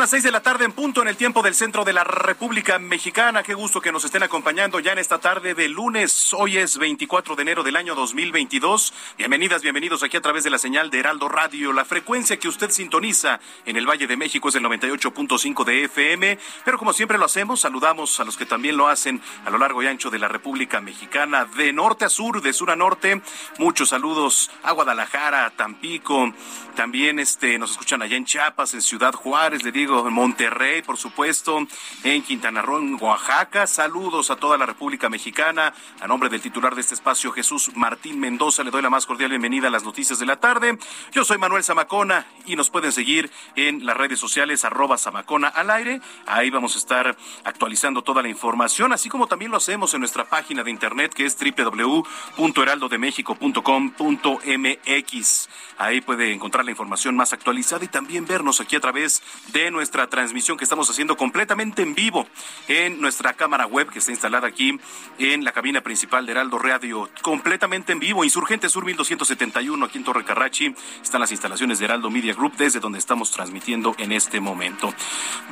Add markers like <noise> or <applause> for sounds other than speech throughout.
Las seis de la tarde en punto en el tiempo del centro de la República Mexicana. Qué gusto que nos estén acompañando ya en esta tarde de lunes. Hoy es 24 de enero del año 2022. Bienvenidas, bienvenidos aquí a través de la señal de Heraldo Radio. La frecuencia que usted sintoniza en el Valle de México es el 98.5 de FM. Pero como siempre lo hacemos, saludamos a los que también lo hacen a lo largo y ancho de la República Mexicana, de norte a sur, de sur a norte. Muchos saludos a Guadalajara, a Tampico. También este, nos escuchan allá en Chiapas, en Ciudad Juárez. Le digo, en Monterrey, por supuesto, en Quintana Roo, en Oaxaca. Saludos a toda la República Mexicana. A nombre del titular de este espacio, Jesús Martín Mendoza, le doy la más cordial bienvenida a las noticias de la tarde. Yo soy Manuel Zamacona y nos pueden seguir en las redes sociales arroba Zamacona al aire. Ahí vamos a estar actualizando toda la información, así como también lo hacemos en nuestra página de internet que es www.heraldodemexico.com.mx. Ahí puede encontrar la información más actualizada y también vernos aquí a través de nuestra transmisión que estamos haciendo completamente en vivo en nuestra cámara web que está instalada aquí en la cabina principal de Heraldo Radio, completamente en vivo. Insurgente Sur 1271, aquí en Torre Carrachi, están las instalaciones de Heraldo Media Group, desde donde estamos transmitiendo en este momento.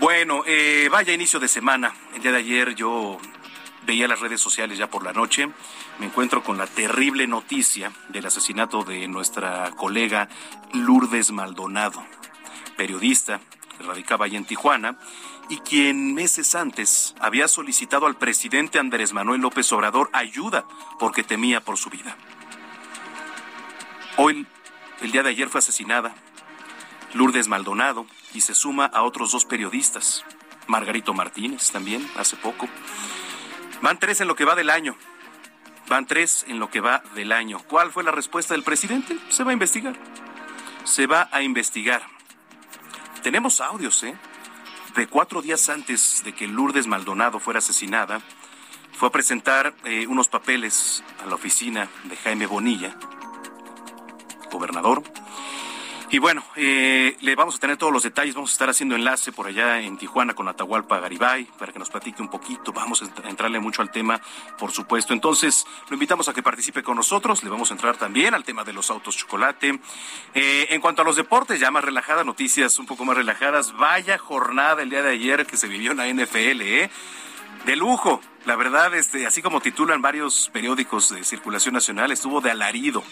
Bueno, eh, vaya inicio de semana. El día de ayer yo veía las redes sociales ya por la noche, me encuentro con la terrible noticia del asesinato de nuestra colega Lourdes Maldonado, periodista radicaba allí en Tijuana, y quien meses antes había solicitado al presidente Andrés Manuel López Obrador ayuda porque temía por su vida. Hoy, el día de ayer, fue asesinada Lourdes Maldonado y se suma a otros dos periodistas, Margarito Martínez también, hace poco. Van tres en lo que va del año. Van tres en lo que va del año. ¿Cuál fue la respuesta del presidente? Se va a investigar. Se va a investigar. Tenemos audios, ¿eh? De cuatro días antes de que Lourdes Maldonado fuera asesinada, fue a presentar eh, unos papeles a la oficina de Jaime Bonilla, gobernador. Y bueno, eh, le vamos a tener todos los detalles, vamos a estar haciendo enlace por allá en Tijuana con Atahualpa Garibay para que nos platique un poquito, vamos a entrarle mucho al tema, por supuesto. Entonces, lo invitamos a que participe con nosotros, le vamos a entrar también al tema de los autos chocolate. Eh, en cuanto a los deportes, ya más relajadas, noticias un poco más relajadas, vaya jornada el día de ayer que se vivió en la NFL, ¿eh? De lujo, la verdad, este, así como titulan varios periódicos de circulación nacional, estuvo de alarido.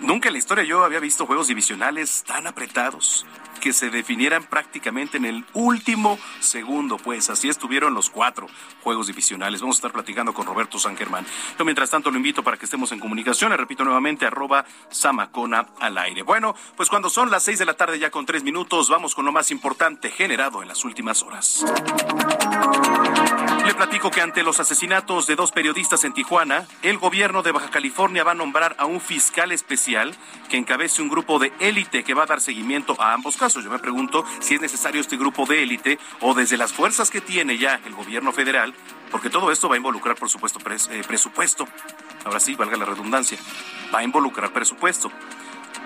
Nunca en la historia yo había visto juegos divisionales tan apretados que se definieran prácticamente en el último segundo, pues así estuvieron los cuatro juegos divisionales. Vamos a estar platicando con Roberto San Germán. Yo mientras tanto lo invito para que estemos en comunicación, le repito nuevamente, arroba Samacona al aire. Bueno, pues cuando son las seis de la tarde ya con tres minutos, vamos con lo más importante generado en las últimas horas. Le platico que ante los asesinatos de dos periodistas en Tijuana, el gobierno de Baja California va a nombrar a un fiscal especial que encabece un grupo de élite que va a dar seguimiento a ambos casos. Yo me pregunto si es necesario este grupo de élite o desde las fuerzas que tiene ya el gobierno federal, porque todo esto va a involucrar, por supuesto, eh, presupuesto. Ahora sí, valga la redundancia, va a involucrar presupuesto.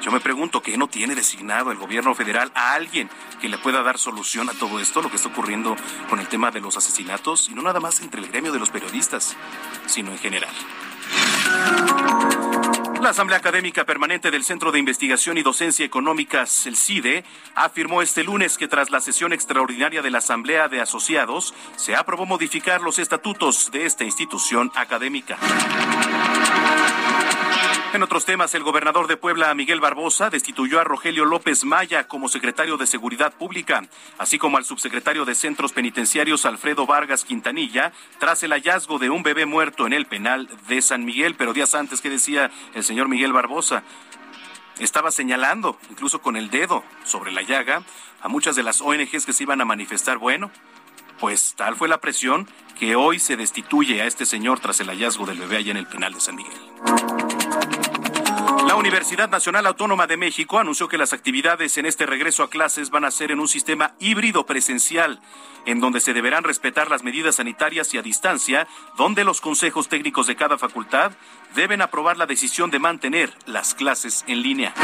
Yo me pregunto, ¿qué no tiene designado el gobierno federal a alguien que le pueda dar solución a todo esto, lo que está ocurriendo con el tema de los asesinatos? Y no nada más entre el gremio de los periodistas, sino en general. La Asamblea Académica Permanente del Centro de Investigación y Docencia Económicas, el CIDE, afirmó este lunes que tras la sesión extraordinaria de la Asamblea de Asociados, se aprobó modificar los estatutos de esta institución académica. En otros temas, el gobernador de Puebla, Miguel Barbosa, destituyó a Rogelio López Maya como secretario de Seguridad Pública, así como al subsecretario de Centros Penitenciarios, Alfredo Vargas Quintanilla, tras el hallazgo de un bebé muerto en el penal de San Miguel. Pero días antes, ¿qué decía el señor Miguel Barbosa? Estaba señalando, incluso con el dedo sobre la llaga, a muchas de las ONGs que se iban a manifestar. Bueno, pues tal fue la presión que hoy se destituye a este señor tras el hallazgo del bebé allá en el penal de San Miguel. La Universidad Nacional Autónoma de México anunció que las actividades en este regreso a clases van a ser en un sistema híbrido presencial, en donde se deberán respetar las medidas sanitarias y a distancia, donde los consejos técnicos de cada facultad deben aprobar la decisión de mantener las clases en línea.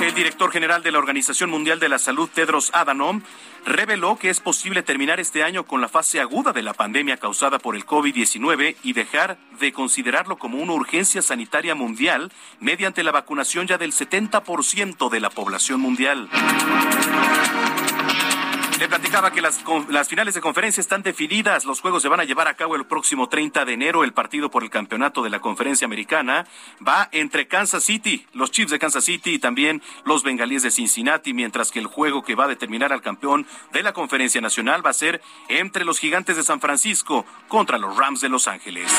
El director general de la Organización Mundial de la Salud, Tedros Adhanom, reveló que es posible terminar este año con la fase aguda de la pandemia causada por el COVID-19 y dejar de considerarlo como una urgencia sanitaria mundial mediante la vacunación ya del 70% de la población mundial. Le platicaba que las, las, finales de conferencia están definidas. Los juegos se van a llevar a cabo el próximo 30 de enero. El partido por el campeonato de la conferencia americana va entre Kansas City, los Chiefs de Kansas City y también los Bengalíes de Cincinnati, mientras que el juego que va a determinar al campeón de la conferencia nacional va a ser entre los Gigantes de San Francisco contra los Rams de Los Ángeles.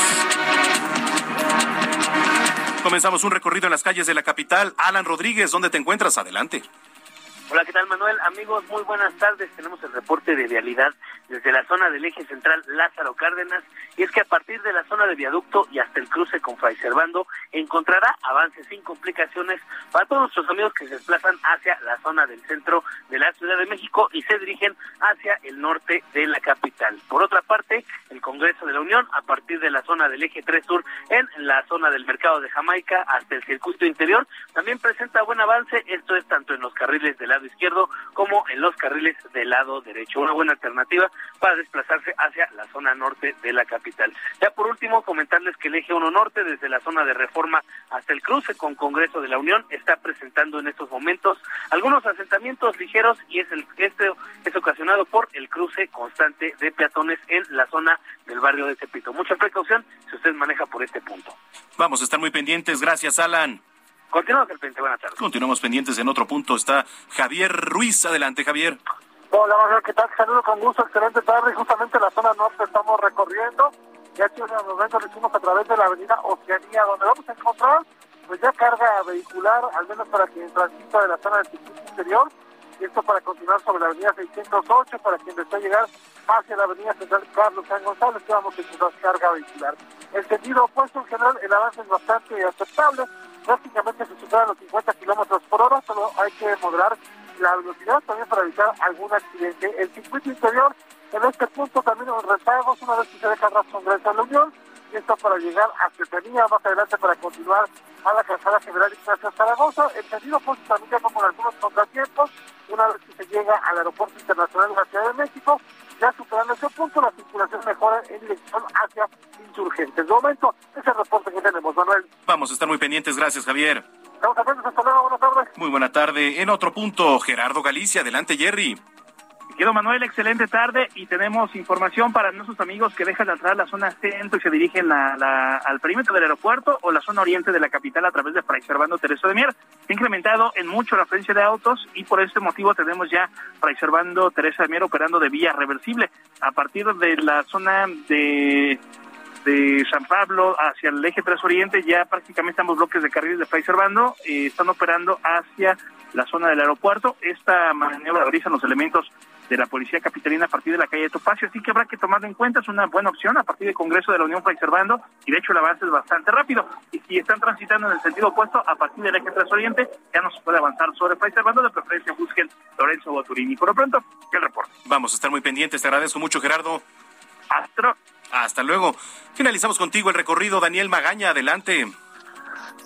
Comenzamos un recorrido en las calles de la capital. Alan Rodríguez, ¿dónde te encuentras? Adelante. Hola, ¿qué tal Manuel? Amigos, muy buenas tardes. Tenemos el reporte de vialidad desde la zona del eje central Lázaro Cárdenas y es que a partir de la zona de viaducto y hasta el cruce con Fray Servando encontrará avances sin complicaciones para todos nuestros amigos que se desplazan hacia la zona del centro de la Ciudad de México y se dirigen hacia el norte de la capital. Por otra parte, el Congreso de la Unión a partir de la zona del eje 3 sur en la zona del mercado de Jamaica hasta el circuito interior también presenta buen avance, esto es tanto en los carriles de lado izquierdo como en los carriles del lado derecho. Una buena alternativa para desplazarse hacia la zona norte de la capital. Ya por último, comentarles que el eje 1 norte, desde la zona de reforma hasta el cruce con Congreso de la Unión, está presentando en estos momentos algunos asentamientos ligeros y es el este es ocasionado por el cruce constante de peatones en la zona del barrio de Tepito. Mucha precaución si usted maneja por este punto. Vamos a estar muy pendientes. Gracias, Alan. Continuamos pendientes. Buenas tardes. Continuamos pendientes. En otro punto está Javier Ruiz. Adelante, Javier. Hola, Manuel, ¿qué tal? Saludos con gusto, excelente tarde. Justamente la zona norte estamos recorriendo. Ya hace unos momentos lo hicimos a través de la avenida Oceanía, donde vamos a encontrar pues ya carga vehicular, al menos para quien transita de la zona del circuito interior. Y esto para continuar sobre la avenida 608, para quien desea llegar hacia la avenida Central Carlos San González, que vamos a encontrar carga vehicular. El sentido opuesto, en general, el avance es bastante aceptable. Prácticamente se superan los 50 kilómetros por hora, solo hay que moderar la velocidad también para evitar algún accidente. El circuito interior, en este punto también los rezagos, una vez que se deja rastro Congreso de la Unión, y esto para llegar a Cetanía, más adelante para continuar a la calzada general Ignacio Zaragoza. El sentido opuesto también ya como algunos contratiempos, una vez que se llega al aeropuerto internacional de la Ciudad de México, ya superando ese punto, la circulación mejora en dirección hacia insurgentes. De momento, ese reporte que tenemos, Manuel. Vamos a estar muy pendientes. Gracias, Javier. Estamos atentos. Hasta luego. Buenas tardes. Muy buena tarde. En otro punto, Gerardo Galicia. Adelante, Jerry. Quedo Manuel, excelente tarde y tenemos información para nuestros amigos que dejan de atrás la zona centro y se dirigen la, al perímetro del aeropuerto o la zona oriente de la capital a través de Fray Servando Teresa de Mier. Se ha incrementado en mucho la frecuencia de autos y por este motivo tenemos ya Fray Servando Teresa de Mier operando de vía reversible. A partir de la zona de de San Pablo hacia el eje 3 Oriente, ya prácticamente ambos bloques de carriles de Fray Servando eh, están operando hacia la zona del aeropuerto. Esta maniobra realizan los elementos de la Policía Capitalina a partir de la calle de Topacio, así que habrá que tomarlo en cuenta, es una buena opción a partir del Congreso de la Unión Fray Servando, y de hecho el avance es bastante rápido. Y si están transitando en el sentido opuesto, a partir del eje 3 Oriente, ya no se puede avanzar sobre Fray Servando, de preferencia busquen Lorenzo Boturini. Por lo pronto, el reporte. Vamos a estar muy pendientes, te agradezco mucho, Gerardo. Astro. Hasta luego. Finalizamos contigo el recorrido. Daniel Magaña, adelante.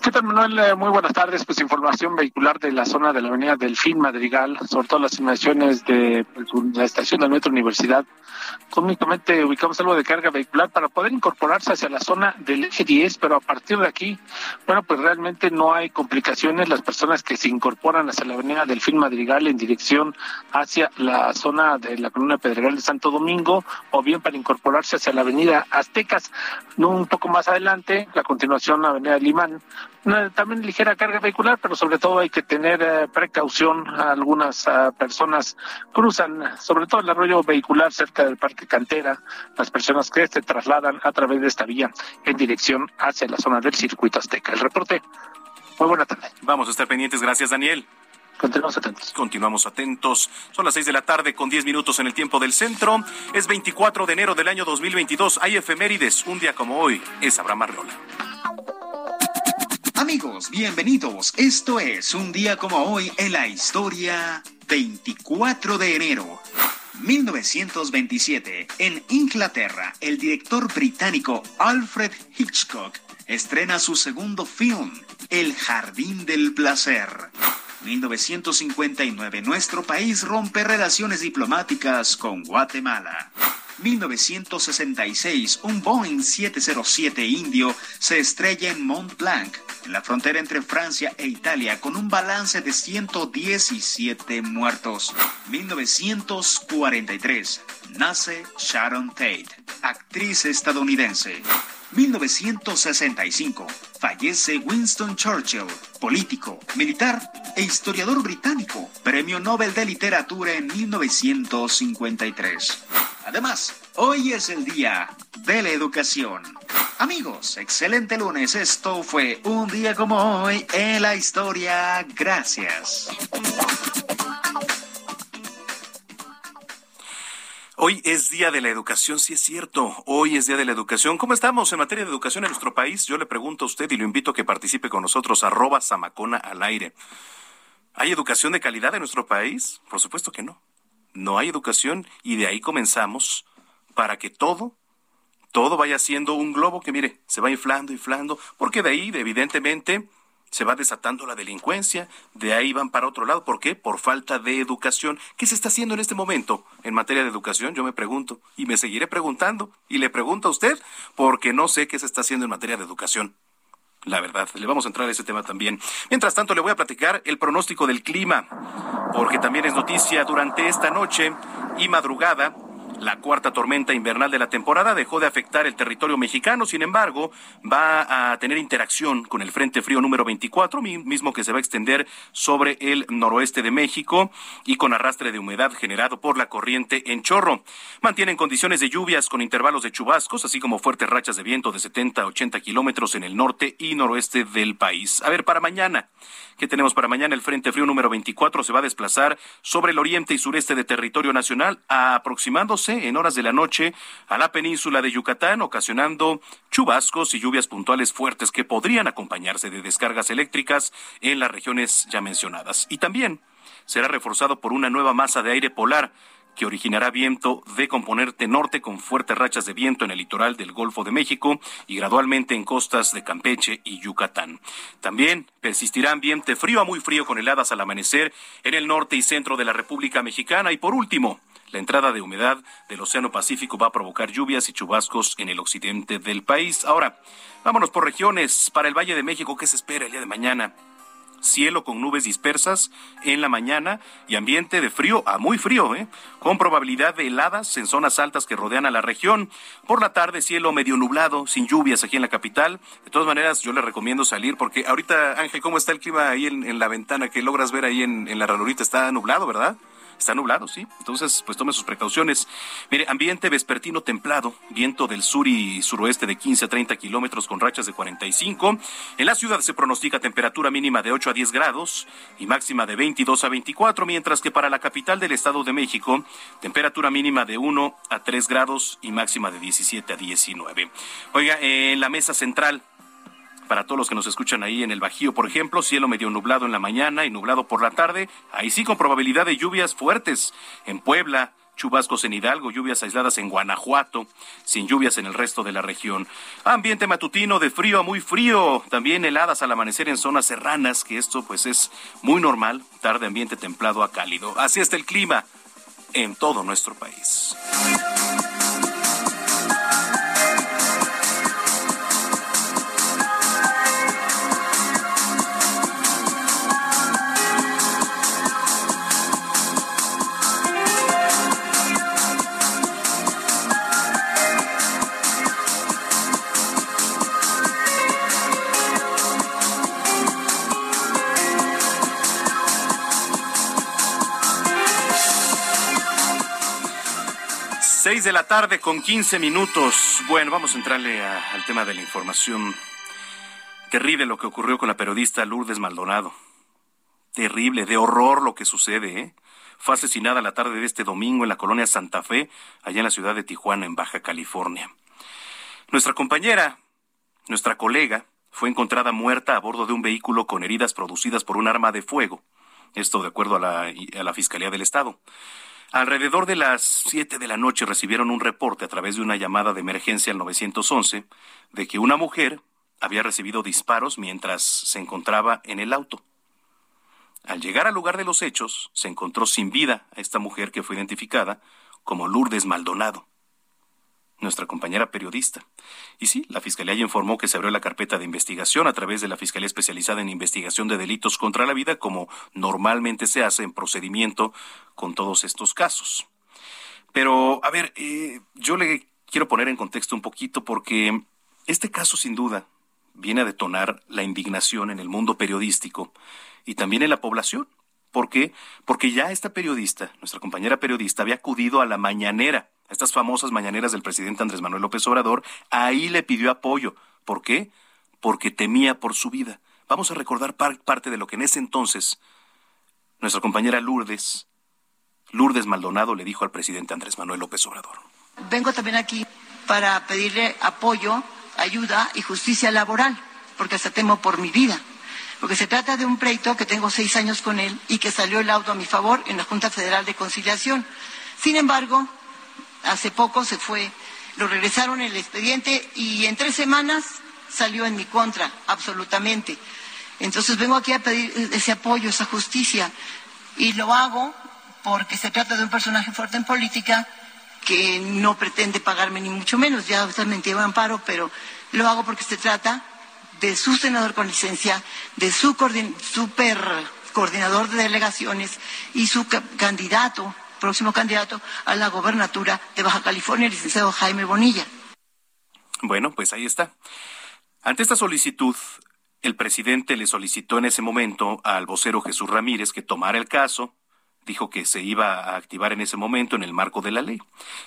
¿Qué tal, Manuel? Eh, muy buenas tardes. Pues información vehicular de la zona de la avenida Delfín Madrigal, sobre todo las inmediaciones de pues, la estación del Metro Universidad. Únicamente ubicamos algo de carga vehicular para poder incorporarse hacia la zona del eje 10, pero a partir de aquí, bueno, pues realmente no hay complicaciones. Las personas que se incorporan hacia la avenida Delfín Madrigal en dirección hacia la zona de la columna Pedregal de Santo Domingo, o bien para incorporarse hacia la avenida Aztecas, un poco más adelante, la continuación la avenida Limán, también ligera carga vehicular, pero sobre todo hay que tener eh, precaución. Algunas ah, personas cruzan, sobre todo el arroyo vehicular cerca del Parque Cantera, las personas que se trasladan a través de esta vía en dirección hacia la zona del circuito azteca. El reporte. Muy buena tarde. Vamos a estar pendientes. Gracias, Daniel. Continuamos atentos. Continuamos atentos. Son las seis de la tarde con diez minutos en el tiempo del centro. Es 24 de enero del año 2022. Hay efemérides. Un día como hoy es Abraham Arreola. Amigos, bienvenidos. Esto es un día como hoy en la historia 24 de enero. 1927, en Inglaterra, el director británico Alfred Hitchcock estrena su segundo film, El Jardín del Placer. 1959, nuestro país rompe relaciones diplomáticas con Guatemala. 1966, un Boeing 707 indio se estrella en Mont Blanc, en la frontera entre Francia e Italia, con un balance de 117 muertos. 1943, nace Sharon Tate, actriz estadounidense. 1965, fallece Winston Churchill, político, militar e historiador británico, Premio Nobel de Literatura en 1953. Además, hoy es el Día de la Educación. Amigos, excelente lunes. Esto fue un día como hoy en la historia. Gracias. Hoy es Día de la Educación, sí es cierto. Hoy es Día de la Educación. ¿Cómo estamos en materia de educación en nuestro país? Yo le pregunto a usted y lo invito a que participe con nosotros, arroba Samacona al aire. ¿Hay educación de calidad en nuestro país? Por supuesto que no. No hay educación y de ahí comenzamos para que todo, todo vaya siendo un globo que, mire, se va inflando, inflando, porque de ahí, evidentemente, se va desatando la delincuencia, de ahí van para otro lado. ¿Por qué? Por falta de educación. ¿Qué se está haciendo en este momento en materia de educación? Yo me pregunto y me seguiré preguntando y le pregunto a usted porque no sé qué se está haciendo en materia de educación. La verdad, le vamos a entrar a ese tema también. Mientras tanto, le voy a platicar el pronóstico del clima, porque también es noticia durante esta noche y madrugada la cuarta tormenta invernal de la temporada dejó de afectar el territorio mexicano, sin embargo, va a tener interacción con el Frente Frío número 24, mismo que se va a extender sobre el noroeste de México y con arrastre de humedad generado por la corriente en chorro. Mantienen condiciones de lluvias con intervalos de chubascos, así como fuertes rachas de viento de 70 a 80 kilómetros en el norte y noroeste del país. A ver, para mañana, ¿qué tenemos para mañana? El Frente Frío número 24 se va a desplazar sobre el oriente y sureste de territorio nacional, aproximándose en horas de la noche a la península de Yucatán, ocasionando chubascos y lluvias puntuales fuertes que podrían acompañarse de descargas eléctricas en las regiones ya mencionadas. Y también será reforzado por una nueva masa de aire polar que originará viento de componente norte con fuertes rachas de viento en el litoral del Golfo de México y gradualmente en costas de Campeche y Yucatán. También persistirá ambiente frío a muy frío con heladas al amanecer en el norte y centro de la República Mexicana y por último, la entrada de humedad del Océano Pacífico va a provocar lluvias y chubascos en el occidente del país. Ahora, vámonos por regiones. Para el Valle de México, ¿qué se espera el día de mañana? cielo con nubes dispersas en la mañana y ambiente de frío a muy frío, ¿eh? con probabilidad de heladas en zonas altas que rodean a la región. Por la tarde, cielo medio nublado, sin lluvias aquí en la capital. De todas maneras, yo le recomiendo salir porque ahorita, Ángel, ¿cómo está el clima ahí en, la ventana que logras ver ahí en, en la ranurita? Está nublado, ¿verdad? Está nublado, sí. Entonces, pues tome sus precauciones. Mire, ambiente vespertino templado, viento del sur y suroeste de 15 a 30 kilómetros con rachas de 45. En la ciudad se pronostica temperatura mínima de 8 a 10 grados y máxima de 22 a 24, mientras que para la capital del Estado de México, temperatura mínima de 1 a 3 grados y máxima de 17 a 19. Oiga, en la mesa central para todos los que nos escuchan ahí en el Bajío, por ejemplo, cielo medio nublado en la mañana y nublado por la tarde, ahí sí con probabilidad de lluvias fuertes. En Puebla, chubascos en Hidalgo, lluvias aisladas en Guanajuato, sin lluvias en el resto de la región. Ambiente matutino de frío a muy frío, también heladas al amanecer en zonas serranas, que esto pues es muy normal, tarde ambiente templado a cálido. Así está el clima en todo nuestro país. De la tarde con 15 minutos. Bueno, vamos a entrarle al tema de la información. Terrible lo que ocurrió con la periodista Lourdes Maldonado. Terrible, de horror lo que sucede, ¿eh? Fue asesinada la tarde de este domingo en la colonia Santa Fe, allá en la ciudad de Tijuana, en Baja California. Nuestra compañera, nuestra colega, fue encontrada muerta a bordo de un vehículo con heridas producidas por un arma de fuego. Esto de acuerdo a la, a la Fiscalía del Estado. Alrededor de las 7 de la noche recibieron un reporte a través de una llamada de emergencia al 911 de que una mujer había recibido disparos mientras se encontraba en el auto. Al llegar al lugar de los hechos, se encontró sin vida a esta mujer que fue identificada como Lourdes Maldonado nuestra compañera periodista. Y sí, la Fiscalía ya informó que se abrió la carpeta de investigación a través de la Fiscalía Especializada en Investigación de Delitos contra la Vida, como normalmente se hace en procedimiento con todos estos casos. Pero, a ver, eh, yo le quiero poner en contexto un poquito porque este caso sin duda viene a detonar la indignación en el mundo periodístico y también en la población. ¿Por qué? Porque ya esta periodista, nuestra compañera periodista, había acudido a la mañanera estas famosas mañaneras del presidente Andrés Manuel López Obrador, ahí le pidió apoyo. ¿Por qué? Porque temía por su vida. Vamos a recordar parte de lo que en ese entonces nuestra compañera Lourdes, Lourdes Maldonado le dijo al presidente Andrés Manuel López Obrador. Vengo también aquí para pedirle apoyo, ayuda y justicia laboral, porque hasta temo por mi vida. Porque se trata de un pleito que tengo seis años con él y que salió el auto a mi favor en la Junta Federal de Conciliación. Sin embargo, hace poco se fue, lo regresaron el expediente y en tres semanas salió en mi contra, absolutamente. Entonces vengo aquí a pedir ese apoyo, esa justicia, y lo hago porque se trata de un personaje fuerte en política que no pretende pagarme ni mucho menos, ya usted me entiende amparo, pero lo hago porque se trata de su senador con licencia, de su super coordinador de delegaciones y su candidato próximo candidato a la gobernatura de Baja California, el licenciado Jaime Bonilla. Bueno, pues ahí está. Ante esta solicitud, el presidente le solicitó en ese momento al vocero Jesús Ramírez que tomara el caso, dijo que se iba a activar en ese momento en el marco de la ley.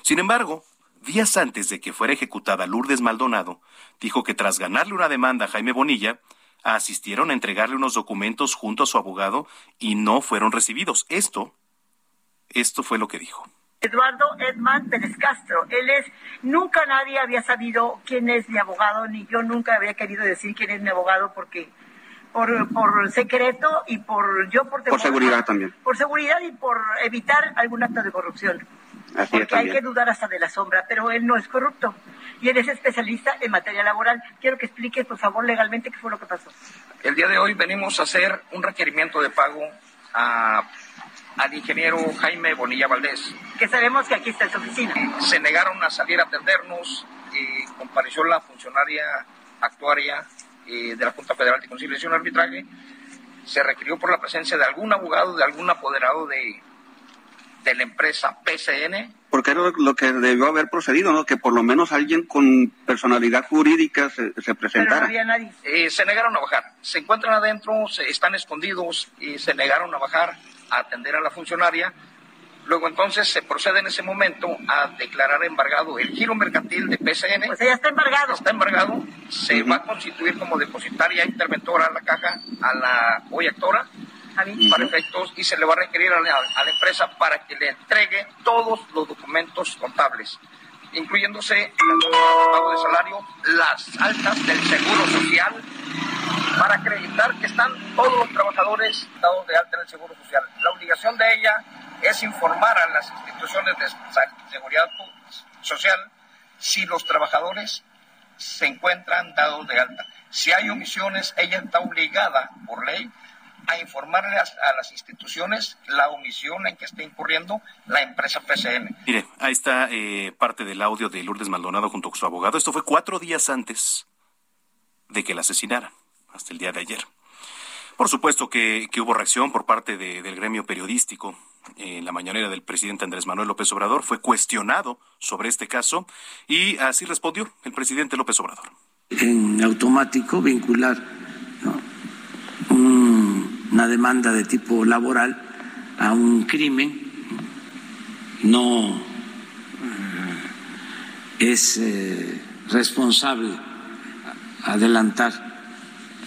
Sin embargo, días antes de que fuera ejecutada Lourdes Maldonado, dijo que tras ganarle una demanda a Jaime Bonilla, asistieron a entregarle unos documentos junto a su abogado y no fueron recibidos. Esto esto fue lo que dijo. Eduardo Edman Pérez Castro. Él es, nunca nadie había sabido quién es mi abogado, ni yo nunca había querido decir quién es mi abogado porque por, por secreto y por yo por Por seguridad también. Por seguridad y por evitar algún acto de corrupción. Así porque hay que dudar hasta de la sombra, pero él no es corrupto y él es especialista en materia laboral. Quiero que explique, por favor, legalmente qué fue lo que pasó. El día de hoy venimos a hacer un requerimiento de pago a al ingeniero Jaime Bonilla Valdés. Que sabemos que aquí está en su oficina. Se negaron a salir a atendernos, y compareció la funcionaria actuaria eh, de la Junta Federal de Conciliación y Arbitraje, se requirió por la presencia de algún abogado, de algún apoderado de, de la empresa PCN. Porque era lo que debió haber procedido, ¿no? Que por lo menos alguien con personalidad jurídica se, se presentara. no había nadie. Eh, se negaron a bajar. Se encuentran adentro, se, están escondidos y se negaron a bajar a atender a la funcionaria. Luego entonces se procede en ese momento a declarar embargado el giro mercantil de PCN. Pues ya está embargado. Está embargado. Se va a constituir como depositaria interventora a la caja, a la hoy actora, para efectos, y se le va a requerir a la, a la empresa para que le entregue todos los documentos contables incluyéndose el pago de salario, las altas del seguro social, para acreditar que están todos los trabajadores dados de alta en el Seguro Social. La obligación de ella es informar a las instituciones de seguridad social si los trabajadores se encuentran dados de alta. Si hay omisiones, ella está obligada por ley a informarle a, las instituciones la omisión en que está incurriendo la empresa PCN. Mire, ahí está eh, parte del audio de Lourdes Maldonado junto con su abogado. Esto fue cuatro días antes de que la asesinaran, hasta el día de ayer. Por supuesto que, hubo reacción por parte del gremio periodístico. En la mañanera del presidente Andrés Manuel López Obrador fue cuestionado sobre este caso y así respondió el presidente López Obrador. En automático vincular una demanda de tipo laboral a un crimen no eh, es eh, responsable adelantar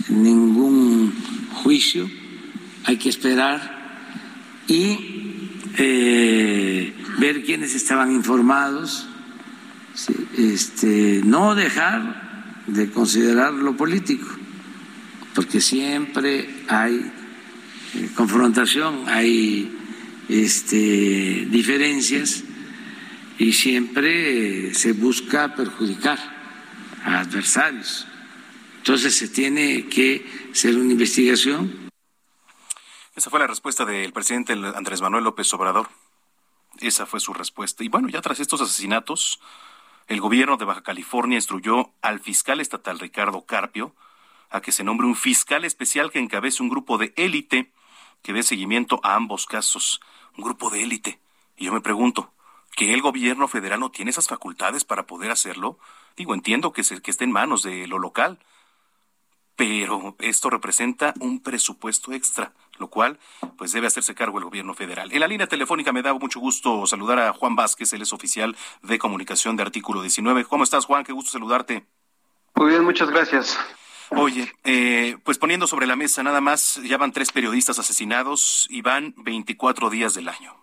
ningún juicio, hay que esperar y eh, ver quiénes estaban informados, este, no dejar de considerar lo político, porque siempre hay eh, confrontación, hay este, diferencias y siempre se busca perjudicar a adversarios. Entonces se tiene que hacer una investigación. Esa fue la respuesta del presidente Andrés Manuel López Obrador. Esa fue su respuesta. Y bueno, ya tras estos asesinatos, el gobierno de Baja California instruyó al fiscal estatal Ricardo Carpio a que se nombre un fiscal especial que encabece un grupo de élite que dé seguimiento a ambos casos. Un grupo de élite. Y yo me pregunto, ¿que el gobierno federal no tiene esas facultades para poder hacerlo? Digo, entiendo que, se, que esté en manos de lo local, pero esto representa un presupuesto extra, lo cual pues debe hacerse cargo el gobierno federal. En la línea telefónica me da mucho gusto saludar a Juan Vázquez, él es oficial de comunicación de Artículo 19. ¿Cómo estás, Juan? Qué gusto saludarte. Muy bien, muchas gracias. Oye, eh, pues poniendo sobre la mesa nada más, ya van tres periodistas asesinados y van 24 días del año.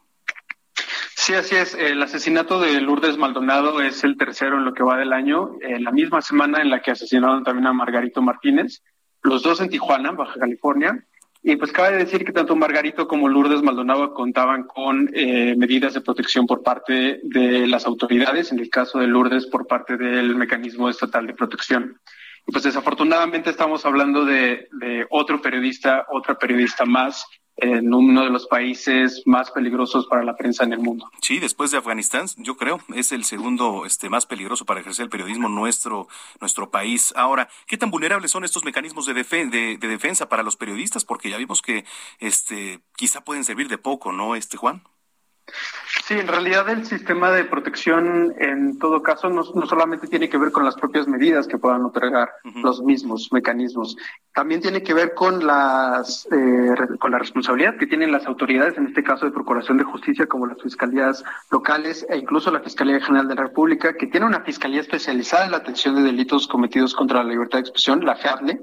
Sí, así es. El asesinato de Lourdes Maldonado es el tercero en lo que va del año, en la misma semana en la que asesinaron también a Margarito Martínez, los dos en Tijuana, Baja California. Y pues cabe decir que tanto Margarito como Lourdes Maldonado contaban con eh, medidas de protección por parte de las autoridades, en el caso de Lourdes por parte del mecanismo estatal de protección. Y pues desafortunadamente estamos hablando de otro periodista, otra periodista más en uno de los países más peligrosos para la prensa en el mundo. Sí, después de Afganistán, yo creo, es el segundo este, más peligroso para ejercer el periodismo nuestro, nuestro país. Ahora, ¿qué tan vulnerables son estos mecanismos de, de, de defensa para los periodistas? Porque ya vimos que este, quizá pueden servir de poco, ¿no, este Juan? Sí, en realidad el sistema de protección en todo caso no, solamente tiene que ver con las propias medidas que puedan otorgar los mismos mecanismos, también tiene que ver con las eh, con la responsabilidad que tienen las autoridades, en este caso de Procuración de Justicia, como las fiscalías locales e incluso la Fiscalía General de la República, que tiene una fiscalía especializada en la atención de delitos cometidos contra la libertad de expresión, la FEADLE,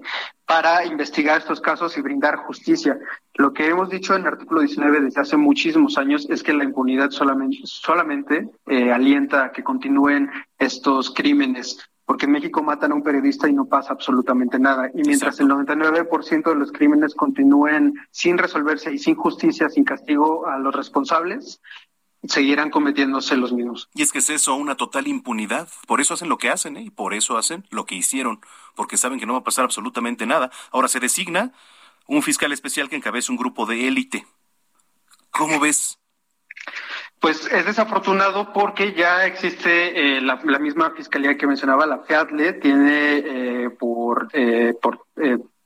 para investigar estos casos y brindar justicia. Lo que hemos dicho en el artículo 19 desde hace muchísimos años es que la impunidad solamente, solamente eh, alienta a que continúen estos crímenes, porque en México matan a un periodista y no pasa absolutamente nada. Y mientras el 99% de los crímenes continúen sin resolverse y sin justicia, sin castigo a los responsables, seguirán cometiéndose los mismos. Y es que es eso, una total impunidad. Por eso hacen lo que hacen, ¿eh? y por eso hacen lo que hicieron, porque saben que no va a pasar absolutamente nada. Ahora se designa un fiscal especial que encabeza un grupo de élite. ¿Cómo ves? Pues es desafortunado porque ya existe eh, la, misma fiscalía que mencionaba, la FEADLE, tiene eh, por, eh, por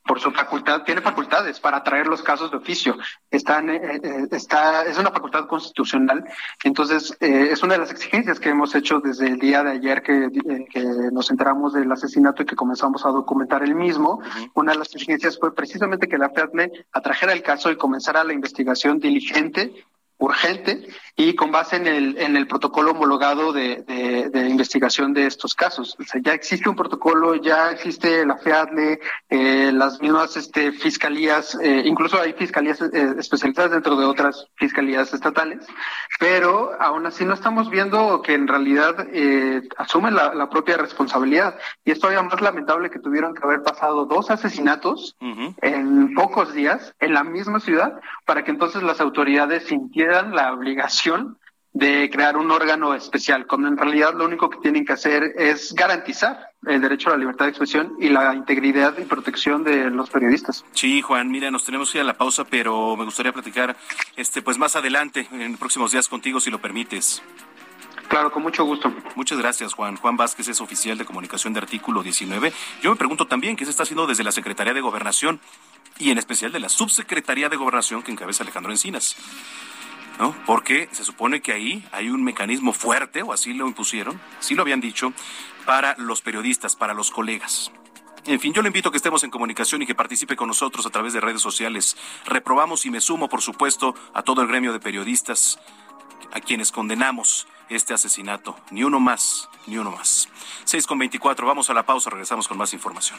por su facultad, tiene facultades para traer los casos de oficio. Están, eh, eh, está, es una facultad constitucional. Entonces, eh, es una de las exigencias que hemos hecho desde el día de ayer que, que nos enteramos del asesinato y que comenzamos a documentar el mismo. Una de las exigencias fue precisamente que la FEDME atrajera el caso y comenzara la investigación diligente urgente y con base en el, en el protocolo homologado de, de, investigación de estos casos. O sea, ya existe un protocolo, ya existe la FEADLE, eh, las mismas este, fiscalías, eh, incluso hay fiscalías eh, especializadas dentro de otras fiscalías estatales, pero aún así no estamos viendo que en realidad eh, asumen la, la, propia responsabilidad. Y es todavía más lamentable que tuvieron que haber pasado dos asesinatos en pocos días en la misma ciudad para que entonces las autoridades sintieran la obligación de crear un órgano especial, cuando en realidad lo único que tienen que hacer es garantizar el derecho a la libertad de expresión y la integridad y protección de los periodistas. Sí, Juan, mira, nos tenemos que ir a la pausa, pero me gustaría platicar este pues más adelante en próximos días contigo si lo permites. Claro, con mucho gusto. Muchas gracias, Juan. Juan Vázquez es oficial de comunicación de artículo 19. Yo me pregunto también qué se está haciendo desde la Secretaría de Gobernación y en especial de la Subsecretaría de Gobernación que encabeza Alejandro Encinas. ¿No? Porque se supone que ahí hay un mecanismo fuerte, o así lo impusieron, sí lo habían dicho, para los periodistas, para los colegas. En fin, yo le invito a que estemos en comunicación y que participe con nosotros a través de redes sociales. Reprobamos y me sumo, por supuesto, a todo el gremio de periodistas a quienes condenamos este asesinato. Ni uno más, ni uno más. 6 con 24, vamos a la pausa, regresamos con más información.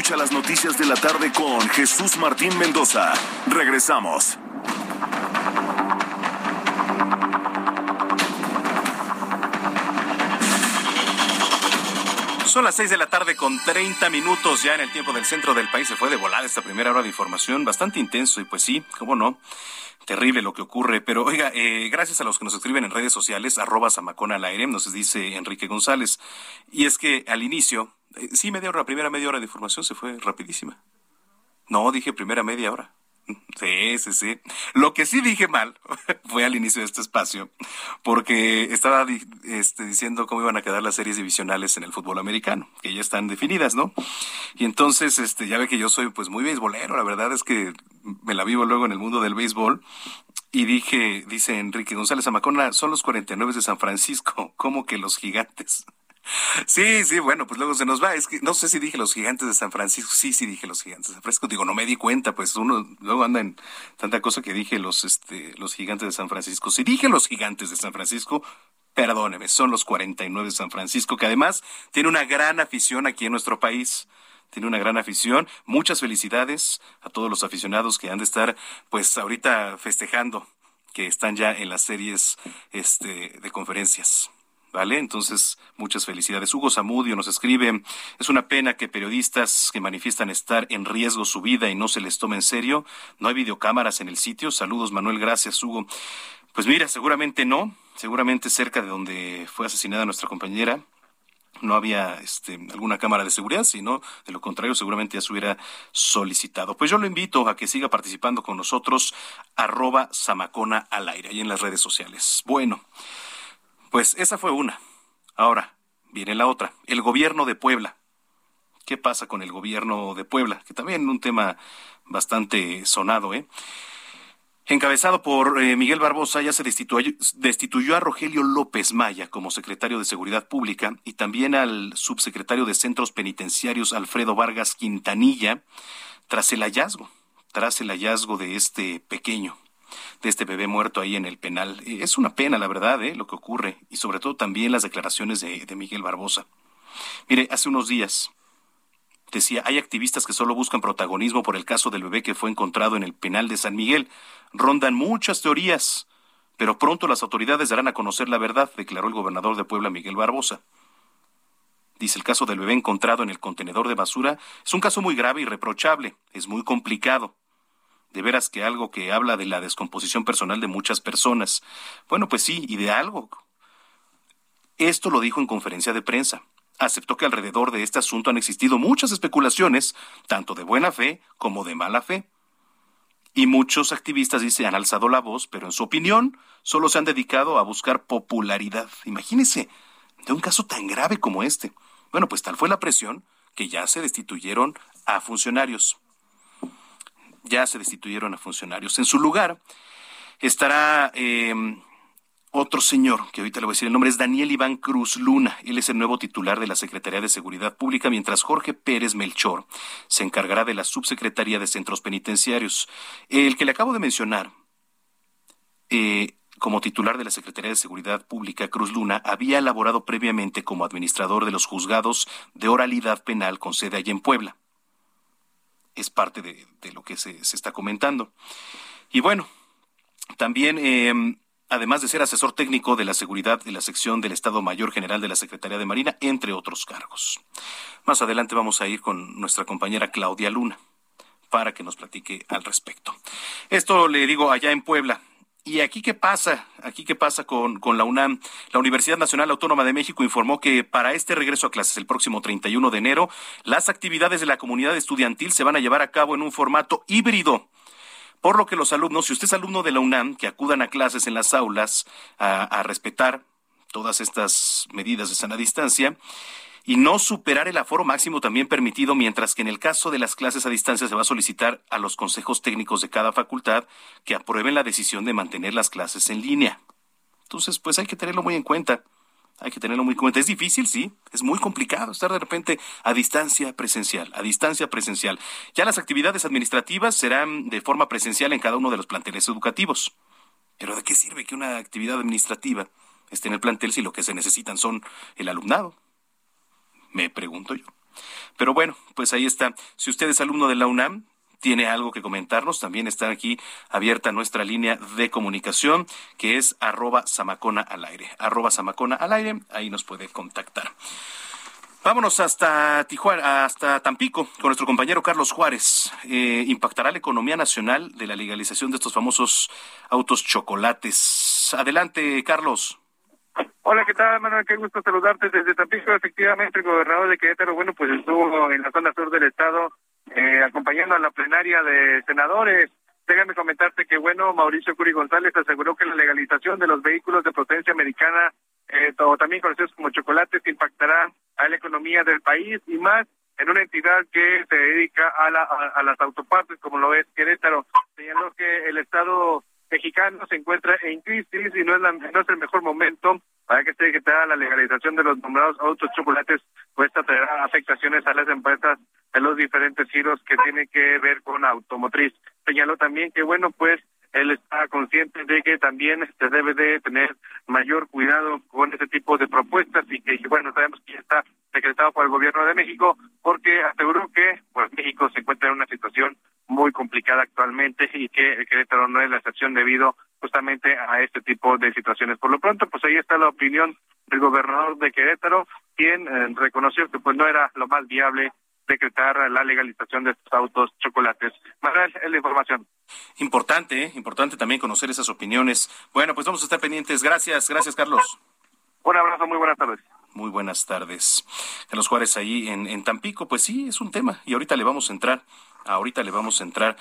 Escucha las noticias de la tarde con Jesús Martín Mendoza. Regresamos. Son las seis de la tarde con 30 minutos ya en el tiempo del centro del país. Se fue de volada esta primera hora de información, bastante intenso y pues sí, cómo no. Terrible lo que ocurre, pero oiga, eh, gracias a los que nos escriben en redes sociales, arroba Samacona al aire, nos dice Enrique González. Y es que al inicio, eh, sí, media hora, primera media hora de información se fue rapidísima. No, dije primera media hora. Sí, sí, sí. Lo que sí dije mal <laughs> fue al inicio de este espacio, porque estaba este, diciendo cómo iban a quedar las series divisionales en el fútbol americano, que ya están definidas, ¿no? Y entonces, este, ya ve que yo soy pues muy beisbolero, la verdad es que me la vivo luego en el mundo del béisbol. Y dije, dice Enrique González Amacona, son los 49 de San Francisco, como que los gigantes. Sí, sí, bueno, pues luego se nos va. Es que no sé si dije los gigantes de San Francisco. Sí, sí dije los gigantes de San Francisco. Digo, no me di cuenta, pues uno luego anda en tanta cosa que dije los, este, los gigantes de San Francisco. Si dije los gigantes de San Francisco, perdóneme, son los 49 de San Francisco, que además tiene una gran afición aquí en nuestro país tiene una gran afición. Muchas felicidades a todos los aficionados que han de estar, pues, ahorita festejando que están ya en las series este, de conferencias. ¿Vale? Entonces, muchas felicidades. Hugo Zamudio nos escribe, es una pena que periodistas que manifiestan estar en riesgo su vida y no se les tome en serio. No hay videocámaras en el sitio. Saludos, Manuel. Gracias, Hugo. Pues mira, seguramente no. Seguramente cerca de donde fue asesinada nuestra compañera no había este, alguna cámara de seguridad, sino de lo contrario seguramente ya se hubiera solicitado. Pues yo lo invito a que siga participando con nosotros, arroba Samacona al aire, ahí en las redes sociales. Bueno. Pues esa fue una. Ahora viene la otra. El gobierno de Puebla. ¿Qué pasa con el gobierno de Puebla? Que también un tema bastante sonado, ¿eh? Encabezado por eh, Miguel Barbosa, ya se destituyó, destituyó, a Rogelio López Maya como secretario de Seguridad Pública y también al subsecretario de Centros Penitenciarios, Alfredo Vargas Quintanilla, tras el hallazgo, tras el hallazgo de este pequeño, de este bebé muerto ahí en el penal. Eh, es una pena, la verdad, ¿eh? lo que ocurre, y sobre todo también las declaraciones de, de Miguel Barbosa. Mire, hace unos días decía, hay activistas que solo buscan protagonismo por el caso del bebé que fue encontrado en el penal de San Miguel. Rondan muchas teorías, pero pronto las autoridades darán a conocer la verdad, declaró el gobernador de Puebla, Miguel Barbosa. Dice el caso del bebé encontrado en el contenedor de basura es un caso muy grave y reprochable, es muy complicado de veras que algo que habla de la descomposición personal de muchas personas. Bueno, pues sí, y de algo. Esto lo dijo en conferencia de prensa. aceptó que alrededor de este asunto han existido muchas especulaciones, tanto de buena fe como de mala fe. Y muchos activistas, dice, han alzado la voz, pero en su opinión solo se han dedicado a buscar popularidad. Imagínese, de un caso tan grave como este. Bueno, pues tal fue la presión que ya se destituyeron a funcionarios. Ya se destituyeron a funcionarios. En su lugar estará eh, otro señor, que ahorita le voy a decir el nombre, es Daniel Iván Cruz Luna. Él es el nuevo titular de la Secretaría de Seguridad Pública, mientras Jorge Pérez Melchor se encargará de la Subsecretaría de Centros Penitenciarios. El que le acabo de mencionar, eh, como titular de la Secretaría de Seguridad Pública, Cruz Luna, había elaborado previamente como administrador de los juzgados de oralidad penal con sede allá en Puebla. Es parte de, lo que se, está comentando. Y bueno, también eh, además de ser asesor técnico de la seguridad de la sección del Estado Mayor General de la Secretaría de Marina, entre otros cargos. Más adelante vamos a ir con nuestra compañera Claudia Luna para que nos platique al respecto. Esto le digo allá en Puebla. ¿Y aquí qué pasa? Aquí qué pasa con, con, la UNAM? La Universidad Nacional Autónoma de México informó que para este regreso a clases el próximo 31 de enero, las actividades de la comunidad estudiantil se van a llevar a cabo en un formato híbrido por lo que los alumnos, si usted es alumno de la UNAM, que acudan a clases en las aulas a, respetar todas estas medidas de sana distancia, y no superar el aforo máximo también permitido, mientras que en el caso de las clases a distancia se va a solicitar a los consejos técnicos de cada facultad que aprueben la decisión de mantener las clases en línea. Entonces, pues hay que tenerlo muy en cuenta. Hay que tenerlo muy en cuenta. Es difícil, sí, es muy complicado estar de repente a distancia presencial, a distancia presencial. Ya las actividades administrativas serán de forma presencial en cada uno de los planteles educativos. Pero ¿de qué sirve que una actividad administrativa esté en el plantel si lo que se necesitan son el alumnado? Me pregunto yo. Pero bueno, pues ahí está. Si usted es alumno de la UNAM, tiene algo que comentarnos, también está aquí abierta nuestra línea de comunicación, que es arroba samacona al aire. Arroba samacona al aire, ahí nos puede contactar. Vámonos hasta Tijuana, hasta Tampico, con nuestro compañero Carlos Juárez. Eh, ¿Impactará la economía nacional de la legalización de estos famosos autos chocolates? Adelante, Carlos. Hola, ¿qué tal, Manuel? Qué gusto saludarte desde Tampico. Efectivamente, el gobernador de Querétaro, bueno, pues estuvo en la zona sur del estado eh, acompañando a la plenaria de senadores. Déjame comentarte que, bueno, Mauricio Curi González aseguró que la legalización de los vehículos de potencia americana, eh, o también conocidos como chocolates, impactará a la economía del país y más en una entidad que se dedica a, la, a, las autopartes, como lo es Querétaro. Señaló que el Estado mexicano se encuentra en crisis y no es, no es el mejor momento para que esté la legalización de los nombrados autos chocolates, pues traerá afectaciones a las empresas en los diferentes giros que tienen que ver con automotriz. Señaló también que, bueno, pues él está consciente de que también se debe de tener mayor cuidado con ese tipo de propuestas y que, bueno, sabemos que ya está decretado por el gobierno de México porque aseguró que pues México se encuentra en una situación muy complicada actualmente y que Querétaro no es la excepción debido justamente a este tipo de situaciones. Por lo pronto, pues ahí está la opinión del gobernador de Querétaro, quien eh, reconoció que pues no era lo más viable decretar la legalización de estos autos chocolates. Manuel, es la información. Importante, ¿eh? importante también conocer esas opiniones. Bueno, pues vamos a estar pendientes. Gracias, gracias Carlos. Un abrazo, muy buenas tardes. Muy buenas tardes. Carlos Juárez ahí en, en Tampico, pues sí, es un tema y ahorita le vamos a entrar Ahorita le vamos a entrar.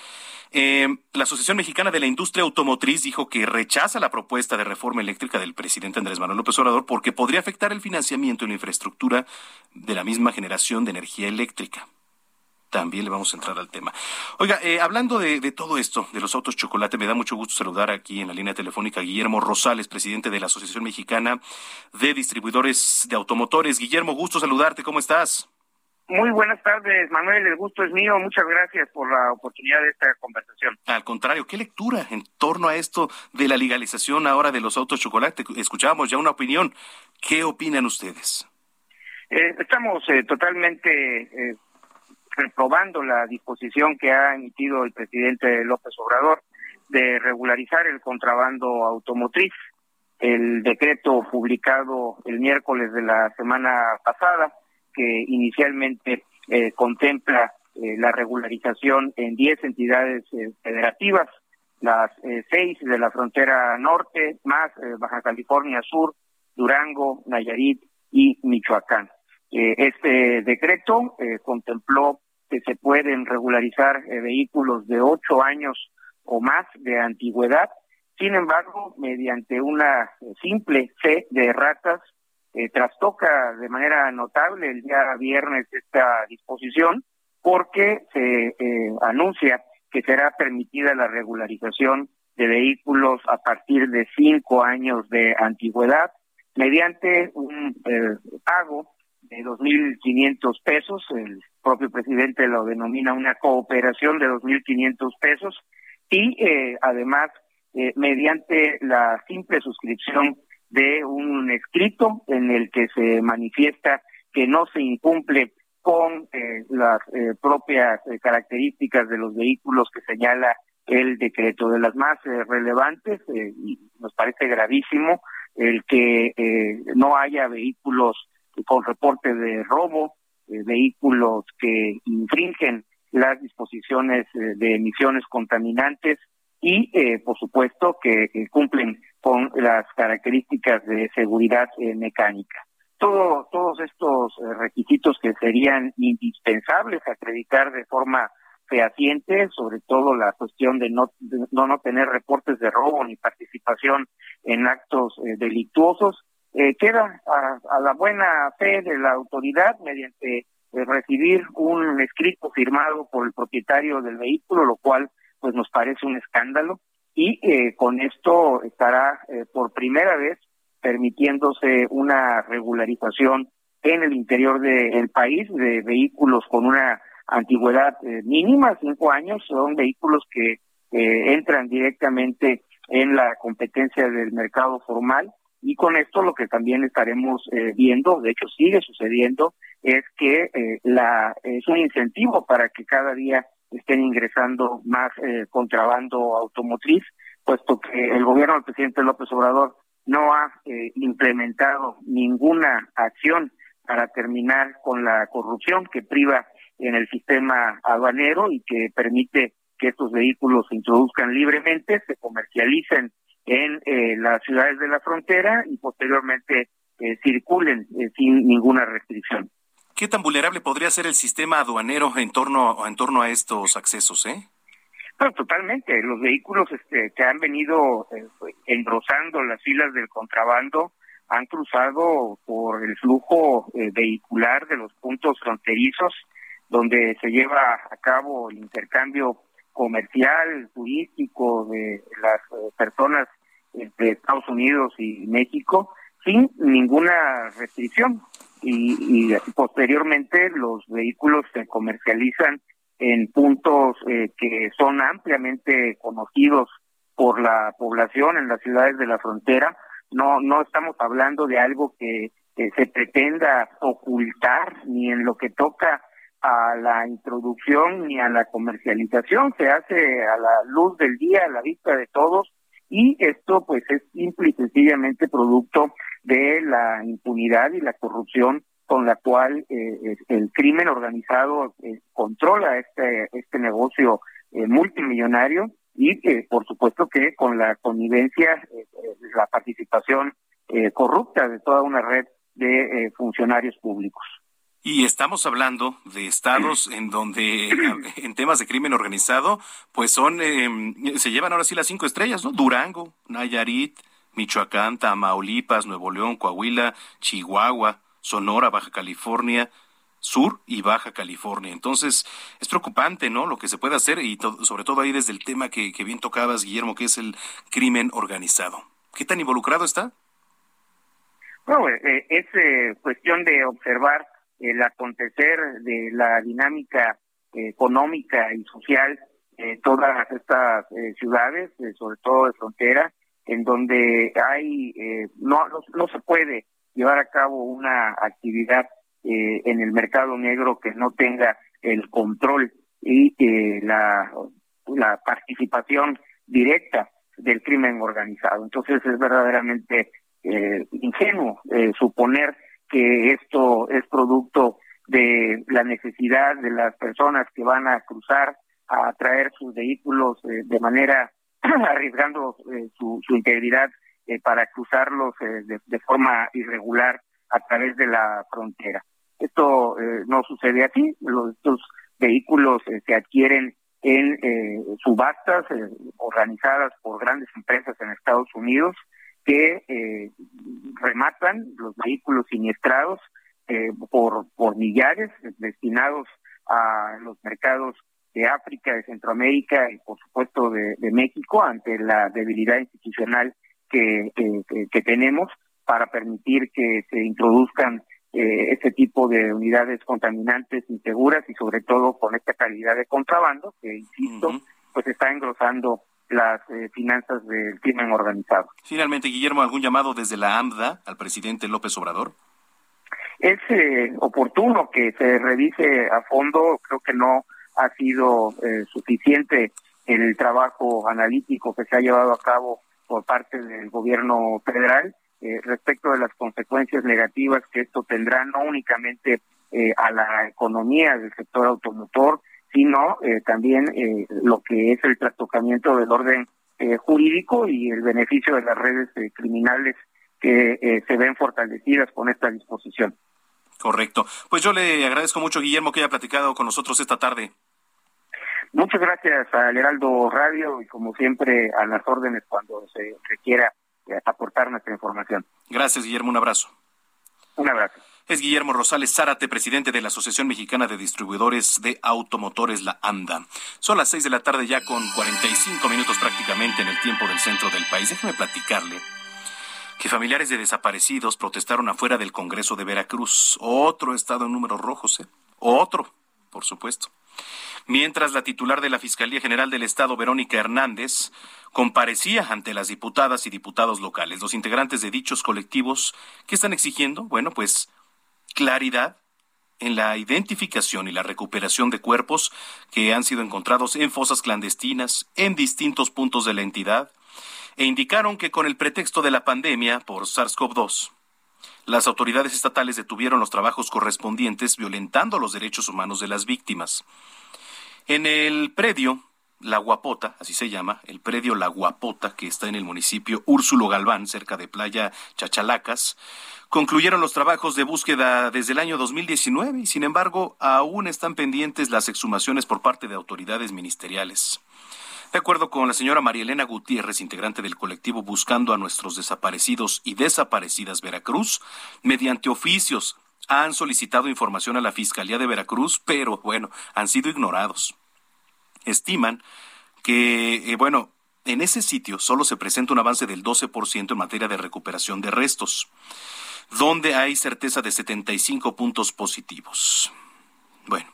Eh, la Asociación Mexicana de la Industria Automotriz dijo que rechaza la propuesta de reforma eléctrica del presidente Andrés Manuel López Obrador porque podría afectar el financiamiento y la infraestructura de la misma generación de energía eléctrica. También le vamos a entrar al tema. Oiga, eh, hablando de, de, todo esto, de los autos chocolate, me da mucho gusto saludar aquí en la línea telefónica a Guillermo Rosales, presidente de la Asociación Mexicana de Distribuidores de Automotores. Guillermo, gusto saludarte, ¿cómo estás? Muy buenas tardes, Manuel. El gusto es mío. Muchas gracias por la oportunidad de esta conversación. Al contrario, ¿qué lectura en torno a esto de la legalización ahora de los autos chocolate? Escuchábamos ya una opinión. ¿Qué opinan ustedes? Eh, estamos eh, totalmente eh, reprobando la disposición que ha emitido el presidente López Obrador de regularizar el contrabando automotriz. El decreto publicado el miércoles de la semana pasada que inicialmente eh, contempla eh, la regularización en 10 entidades eh, federativas, las seis de la frontera norte, más Baja California Sur, Durango, Nayarit y Michoacán. este decreto contempló que se pueden regularizar vehículos de ocho años o más de antigüedad. Sin embargo, mediante una simple fe de ratas, trastoca de manera notable el día viernes esta disposición porque se anuncia que será permitida la regularización de vehículos a partir de cinco años de antigüedad mediante un eh, pago de 2.500 pesos. El propio presidente lo denomina una cooperación de 2.500 pesos y eh, además eh, mediante la simple suscripción de un escrito en el que se manifiesta que no se incumple con eh, las eh, propias eh, características de los vehículos que señala el decreto. De las más relevantes, y nos parece gravísimo, el que no haya vehículos con reporte de robo, vehículos que infringen las disposiciones de emisiones contaminantes y, por supuesto, que cumplen con las características de seguridad mecánica. Todos estos eh, requisitos que serían indispensables acreditar de forma fehaciente, sobre todo la cuestión de no, no, tener reportes de robo ni participación en actos eh, delictuosos, eh, queda a, la buena fe de la autoridad mediante recibir un escrito firmado por el propietario del vehículo, lo cual pues nos parece un escándalo. Y con esto estará por primera vez permitiéndose una regularización en el interior del país de vehículos con una antigüedad eh, mínima, cinco años, son vehículos que eh, entran directamente en la competencia del mercado formal y con esto lo que también estaremos eh, viendo, de hecho sigue sucediendo, es que la es un incentivo para que cada día estén ingresando más contrabando automotriz, puesto que el gobierno del presidente López Obrador no ha eh, implementado ninguna acción para terminar con la corrupción que priva en el sistema aduanero y que permite que estos vehículos se introduzcan libremente, se comercialicen en eh, las ciudades de la frontera y posteriormente eh, circulen sin ninguna restricción. ¿Qué tan vulnerable podría ser el sistema aduanero en torno, en torno a estos accesos? Eh? totalmente. Los vehículos este, que han venido eh, engrosando las filas del contrabando han cruzado por el flujo eh, vehicular de los puntos fronterizos donde se lleva a cabo el intercambio comercial, turístico de las eh, personas de Estados Unidos y México sin ninguna restricción. y posteriormente los vehículos se comercializan en puntos eh, que son ampliamente conocidos por la población en las ciudades de la frontera. No, no estamos hablando de algo que, se pretenda ocultar ni en lo que toca a la introducción ni a la comercialización, se hace a la luz del día, a la vista de todos, y esto pues es simple y sencillamente producto de la impunidad y la corrupción con la cual eh, el crimen organizado eh, controla este, este negocio eh, multimillonario y por supuesto que con la connivencia, la participación corrupta de toda una red de funcionarios públicos. Y estamos hablando de estados en donde <clears throat> en temas de crimen organizado, pues son, se llevan ahora sí las cinco estrellas, ¿no? Durango, Nayarit, Michoacán, Tamaulipas, Nuevo León, Coahuila, Chihuahua. Sonora, Baja California Sur y Baja California. Entonces, es preocupante, ¿no? Lo que se puede hacer y sobre todo ahí desde el tema que, bien tocabas, Guillermo, que es el crimen organizado. ¿Qué tan involucrado está? Bueno, eh, eh, es eh, cuestión de observar el acontecer de la dinámica económica y social de todas estas ciudades, sobre todo de frontera, en donde hay, no, no se puede llevar a cabo una actividad eh, en el mercado negro que no tenga el control y eh, la, la participación directa del crimen organizado. Entonces es verdaderamente eh, ingenuo suponer que esto es producto de la necesidad de las personas que van a cruzar a traer sus vehículos de manera <clears throat> arriesgando su, su integridad eh, para cruzarlos eh, de, forma irregular a través de la frontera. Esto eh, no sucede así. Los, estos vehículos eh, se adquieren en eh, subastas organizadas por grandes empresas en Estados Unidos que rematan los vehículos siniestrados por, por millares destinados a los mercados de África, de Centroamérica y por supuesto de, México ante la debilidad institucional que, que, tenemos para permitir que se introduzcan eh, este tipo de unidades contaminantes inseguras y sobre todo con esta calidad de contrabando que, insisto, pues está engrosando las eh, finanzas del crimen organizado. Finalmente, Guillermo, ¿algún llamado desde la AMDA al presidente López Obrador? Es eh, oportuno que se revise a fondo, creo que no ha sido eh, suficiente el trabajo analítico que se ha llevado a cabo por parte del gobierno federal eh, respecto de las consecuencias negativas que esto tendrá no únicamente eh, a la economía del sector automotor, sino también lo que es el trastocamiento del orden jurídico y el beneficio de las redes criminales que se ven fortalecidas con esta disposición. Correcto. Pues yo le agradezco mucho, Guillermo, que haya platicado con nosotros esta tarde. Muchas gracias al Heraldo Radio y como siempre a las órdenes cuando se requiera eh, aportar nuestra información. Gracias, Guillermo. Un abrazo. Un abrazo. Es Guillermo Rosales Zárate, presidente de la Asociación Mexicana de Distribuidores de Automotores, la ANDA. Son las seis de la tarde ya con 45 minutos prácticamente en el tiempo del centro del país. Déjeme platicarle que familiares de desaparecidos protestaron afuera del Congreso de Veracruz. Otro estado en números rojos, ¿eh? Otro, por supuesto. Mientras la titular de la Fiscalía General del Estado, Verónica Hernández, comparecía ante las diputadas y diputados locales, los integrantes de dichos colectivos, que están exigiendo? Bueno, pues claridad en la identificación y la recuperación de cuerpos que han sido encontrados en fosas clandestinas en distintos puntos de la entidad, e indicaron que con el pretexto de la pandemia por SARS-CoV-2, las autoridades estatales detuvieron los trabajos correspondientes violentando los derechos humanos de las víctimas. En el predio La Guapota, así se llama, el predio La Guapota, que está en el municipio Úrsulo Galván, cerca de Playa Chachalacas, concluyeron los trabajos de búsqueda desde el año 2019 y, sin embargo, aún están pendientes las exhumaciones por parte de autoridades ministeriales. De acuerdo con la señora María Elena Gutiérrez, integrante del colectivo Buscando a nuestros desaparecidos y desaparecidas Veracruz, mediante oficios han solicitado información a la Fiscalía de Veracruz, pero bueno, han sido ignorados. Estiman que, eh, bueno, en ese sitio solo se presenta un avance del 12% en materia de recuperación de restos, donde hay certeza de 75 puntos positivos. Bueno,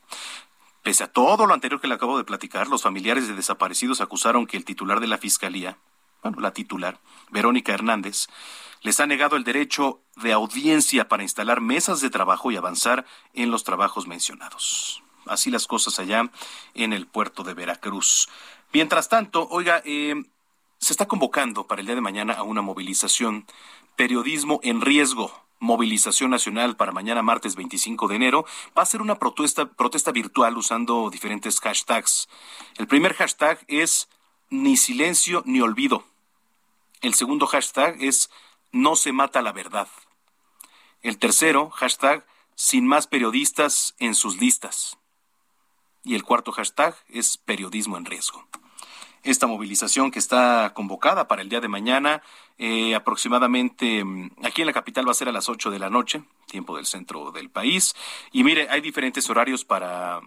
Pese a todo lo anterior que le acabo de platicar, los familiares de desaparecidos acusaron que el titular de la Fiscalía, bueno, la titular, Verónica Hernández, les ha negado el derecho de audiencia para instalar mesas de trabajo y avanzar en los trabajos mencionados. Así las cosas allá en el puerto de Veracruz. Mientras tanto, oiga, eh, se está convocando para el día de mañana a una movilización Periodismo en Riesgo movilización nacional para mañana martes 25 de enero va a ser una protesta, protesta virtual usando diferentes hashtags. El primer hashtag es ni silencio ni olvido. El segundo hashtag es no se mata la verdad. El tercero, hashtag sin más periodistas en sus listas. Y el cuarto hashtag es periodismo en riesgo esta movilización que está convocada para el día de mañana. Eh, aproximadamente mm, aquí en la capital va a ser a las 8 de la noche, tiempo del centro del país. Y mire, hay diferentes horarios para,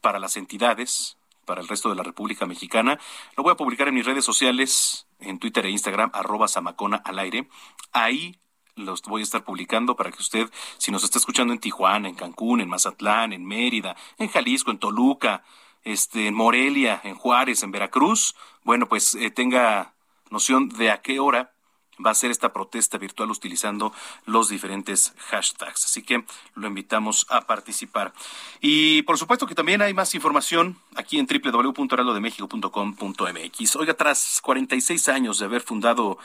para las entidades, para el resto de la República Mexicana. Lo voy a publicar en mis redes sociales, en Twitter e Instagram, arroba Samacona al aire. Ahí los voy a estar publicando para que usted, si nos está escuchando en Tijuana, en Cancún, en Mazatlán, en Mérida, en Jalisco, en Toluca, este, en Morelia, en Juárez, en Veracruz, bueno, pues eh, tenga noción de a qué hora va a ser esta protesta virtual utilizando los diferentes hashtags. Así que lo invitamos a participar. Y por supuesto que también hay más información aquí en www.heraldodemexico.com.mx. Oiga, tras 46 años de haber fundado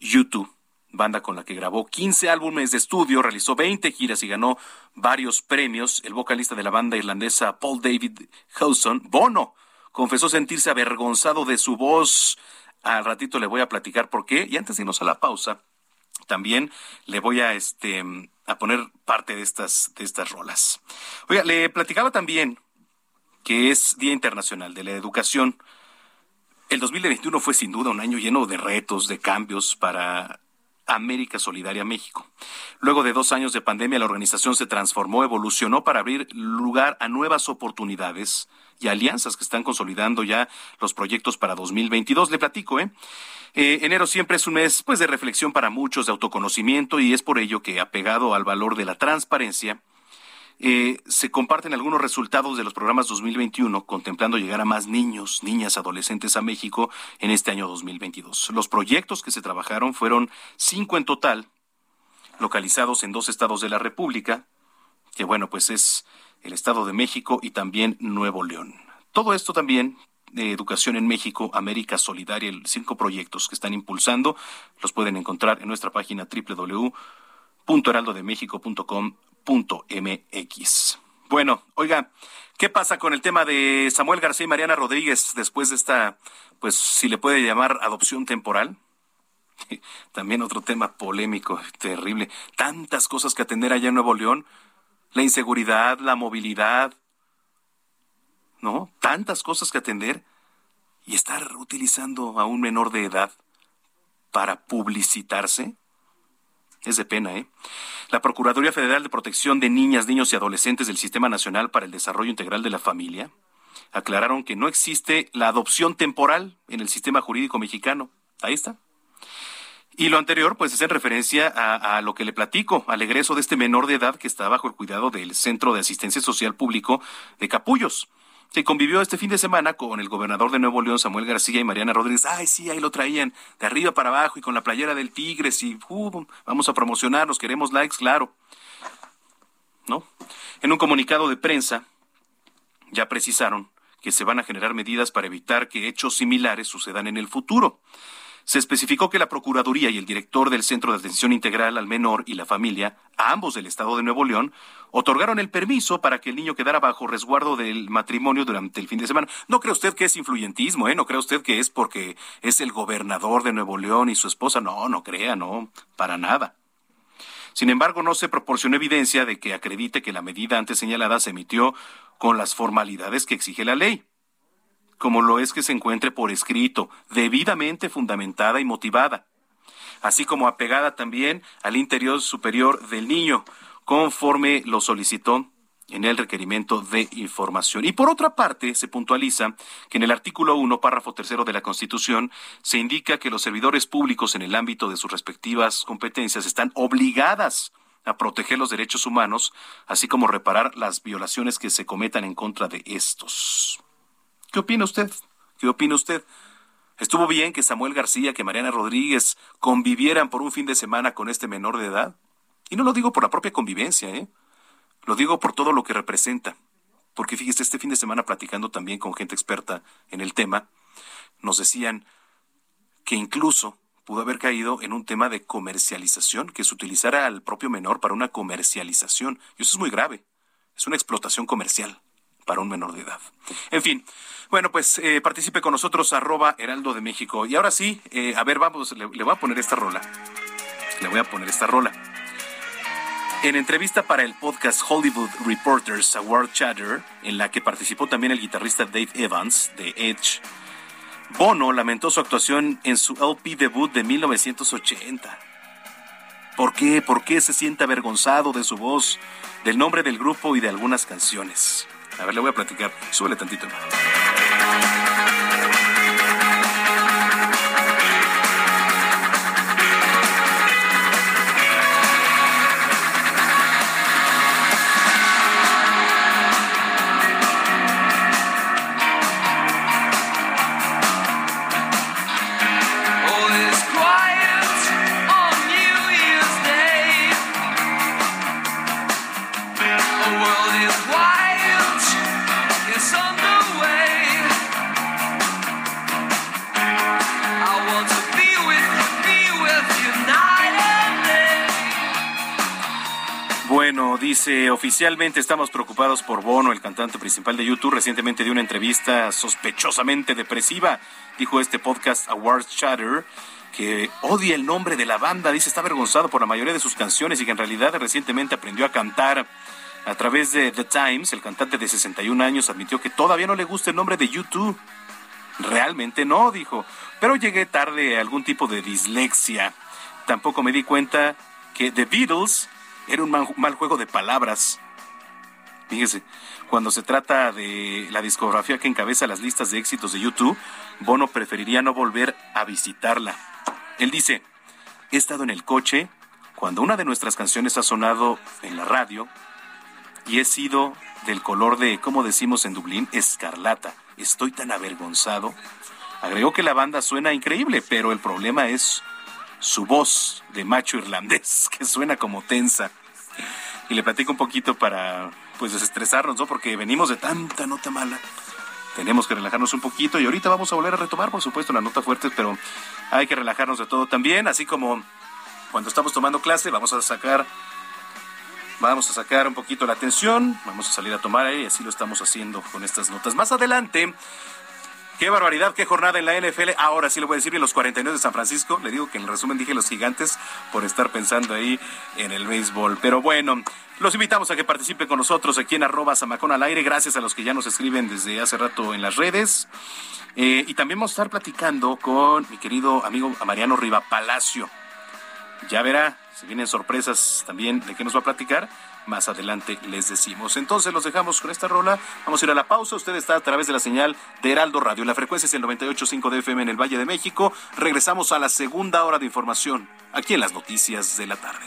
YouTube, banda con la que grabó 15 álbumes de estudio, realizó 20 giras y ganó varios premios. El vocalista de la banda irlandesa Paul David Howson, Bono, confesó sentirse avergonzado de su voz. Al ratito le voy a platicar por qué. Y antes de irnos a la pausa, también le voy a este a poner parte de estas de estas rolas. Oiga, le platicaba también que es Día Internacional de la Educación. El 2021 fue sin duda un año lleno de retos, de cambios para América Solidaria México. Luego de dos años de pandemia, la organización se transformó, evolucionó para abrir lugar a nuevas oportunidades y alianzas que están consolidando ya los proyectos para 2022. Le platico, ¿eh? ¿eh? enero siempre es un mes pues de reflexión para muchos, de autoconocimiento y es por ello que apegado al valor de la transparencia, eh, se comparten algunos resultados de los programas 2021, contemplando llegar a más niños, niñas, adolescentes a México en este año 2022. Los proyectos que se trabajaron fueron cinco en total, localizados en dos estados de la República, que bueno, pues es el Estado de México y también Nuevo León. Todo esto también de Educación en México, América Solidaria, cinco proyectos que están impulsando, los pueden encontrar en nuestra página www.heraldodemexico.com mx. Bueno, oiga, ¿qué pasa con el tema de Samuel García y Mariana Rodríguez después de esta, pues si le puede llamar adopción temporal? <laughs> También otro tema polémico, terrible. Tantas cosas que atender allá en Nuevo León. La inseguridad, la movilidad. ¿No? Tantas cosas que atender. Y estar utilizando a un menor de edad para publicitarse. Es de pena, ¿eh? La Procuraduría Federal de Protección de Niñas, Niños y Adolescentes del Sistema Nacional para el Desarrollo Integral de la Familia aclararon que no existe la adopción temporal en el sistema jurídico mexicano. Ahí está. Y lo anterior, pues es en referencia a, lo que le platico, al egreso de este menor de edad que está bajo el cuidado del Centro de Asistencia Social Público de Capullos se convivió este fin de semana con el gobernador de Nuevo León, Samuel García y Mariana Rodríguez. Ay, sí, ahí lo traían de arriba para abajo y con la playera del Tigres y uh, vamos a promocionarnos, queremos likes, claro. ¿No? En un comunicado de prensa ya precisaron que se van a generar medidas para evitar que hechos similares sucedan en el futuro. Se especificó que la Procuraduría y el director del Centro de Atención Integral al Menor y la Familia, ambos del Estado de Nuevo León, otorgaron el permiso para que el niño quedara bajo resguardo del matrimonio durante el fin de semana. No cree usted que es influyentismo, ¿eh? No cree usted que es porque es el gobernador de Nuevo León y su esposa. No, no crea, no, para nada. Sin embargo, no se proporcionó evidencia de que acredite que la medida antes señalada se emitió con las formalidades que exige la ley como lo es que se encuentre por escrito, debidamente fundamentada y motivada, así como apegada también al interior superior del niño, conforme lo solicitó en el requerimiento de información. Y por otra parte, se puntualiza que en el artículo 1, párrafo tercero de la Constitución, se indica que los servidores públicos en el ámbito de sus respectivas competencias están obligadas a proteger los derechos humanos, así como reparar las violaciones que se cometan en contra de estos. ¿Qué opina usted? ¿Qué opina usted? ¿Estuvo bien que Samuel García, que Mariana Rodríguez convivieran por un fin de semana con este menor de edad? Y no lo digo por la propia convivencia, ¿eh? Lo digo por todo lo que representa. Porque fíjese, este fin de semana platicando también con gente experta en el tema, nos decían que incluso pudo haber caído en un tema de comercialización, que se utilizara al propio menor para una comercialización. Y eso es muy grave. Es una explotación comercial para un menor de edad. En fin, bueno, pues eh, participe con nosotros, arroba Heraldo de México. Y ahora sí, eh, a ver, vamos, le, voy a poner esta rola. Le voy a poner esta rola. En entrevista para el podcast Hollywood Reporters Award Chatter, en la que participó también el guitarrista Dave Evans de Edge, Bono lamentó su actuación en su LP debut de 1980. ¿Por qué? ¿Por qué se siente avergonzado de su voz, del nombre del grupo y de algunas canciones? A ver, le voy a platicar. Súbele tantito. Dice, oficialmente estamos preocupados por Bono, el cantante principal de YouTube, recientemente dio una entrevista sospechosamente depresiva, dijo este podcast Awards Chatter, que odia el nombre de la banda, dice está avergonzado por la mayoría de sus canciones y que en realidad recientemente aprendió a cantar a través de The Times. El cantante de 61 años admitió que todavía no le gusta el nombre de YouTube. Realmente no, dijo, pero llegué tarde a algún tipo de dislexia. Tampoco me di cuenta que The Beatles era un mal, juego de palabras. Fíjese, cuando se trata de la discografía que encabeza las listas de éxitos de YouTube, Bono preferiría no volver a visitarla. Él dice, he estado en el coche cuando una de nuestras canciones ha sonado en la radio y he sido del color de, como decimos en Dublín, escarlata. Estoy tan avergonzado. Agregó que la banda suena increíble, pero el problema es su voz de macho irlandés, <laughs> que suena como tensa. Y le platico un poquito para pues desestresarnos, ¿no? Porque venimos de tanta nota mala tenemos que relajarnos un poquito y ahorita vamos a volver a retomar, por supuesto, las notas fuertes, pero hay que relajarnos de todo también, así como cuando estamos tomando clase, vamos a sacar vamos a sacar un poquito la atención, vamos a salir a tomar aire así lo estamos haciendo con estas notas. Más adelante, qué barbaridad, qué jornada en la NFL. Ahora sí lo voy a decir bien, los 49 de San Francisco. Le digo que en resumen dije los gigantes por estar pensando ahí en el béisbol. Pero bueno, los invitamos a que participen con nosotros aquí en arroba Samacón al aire. Gracias a los que ya nos escriben desde hace rato en las redes. Eh, y también vamos a estar platicando con mi querido amigo Mariano Riva Palacio. Ya verá, se vienen sorpresas también de qué nos va a platicar. Más adelante les decimos. Entonces los dejamos con esta rola. Vamos a ir a la pausa. Usted está a través de la señal de Heraldo Radio. La frecuencia es el 98.5 de FM en el Valle de México. Regresamos a la segunda hora de información aquí en las noticias de la tarde.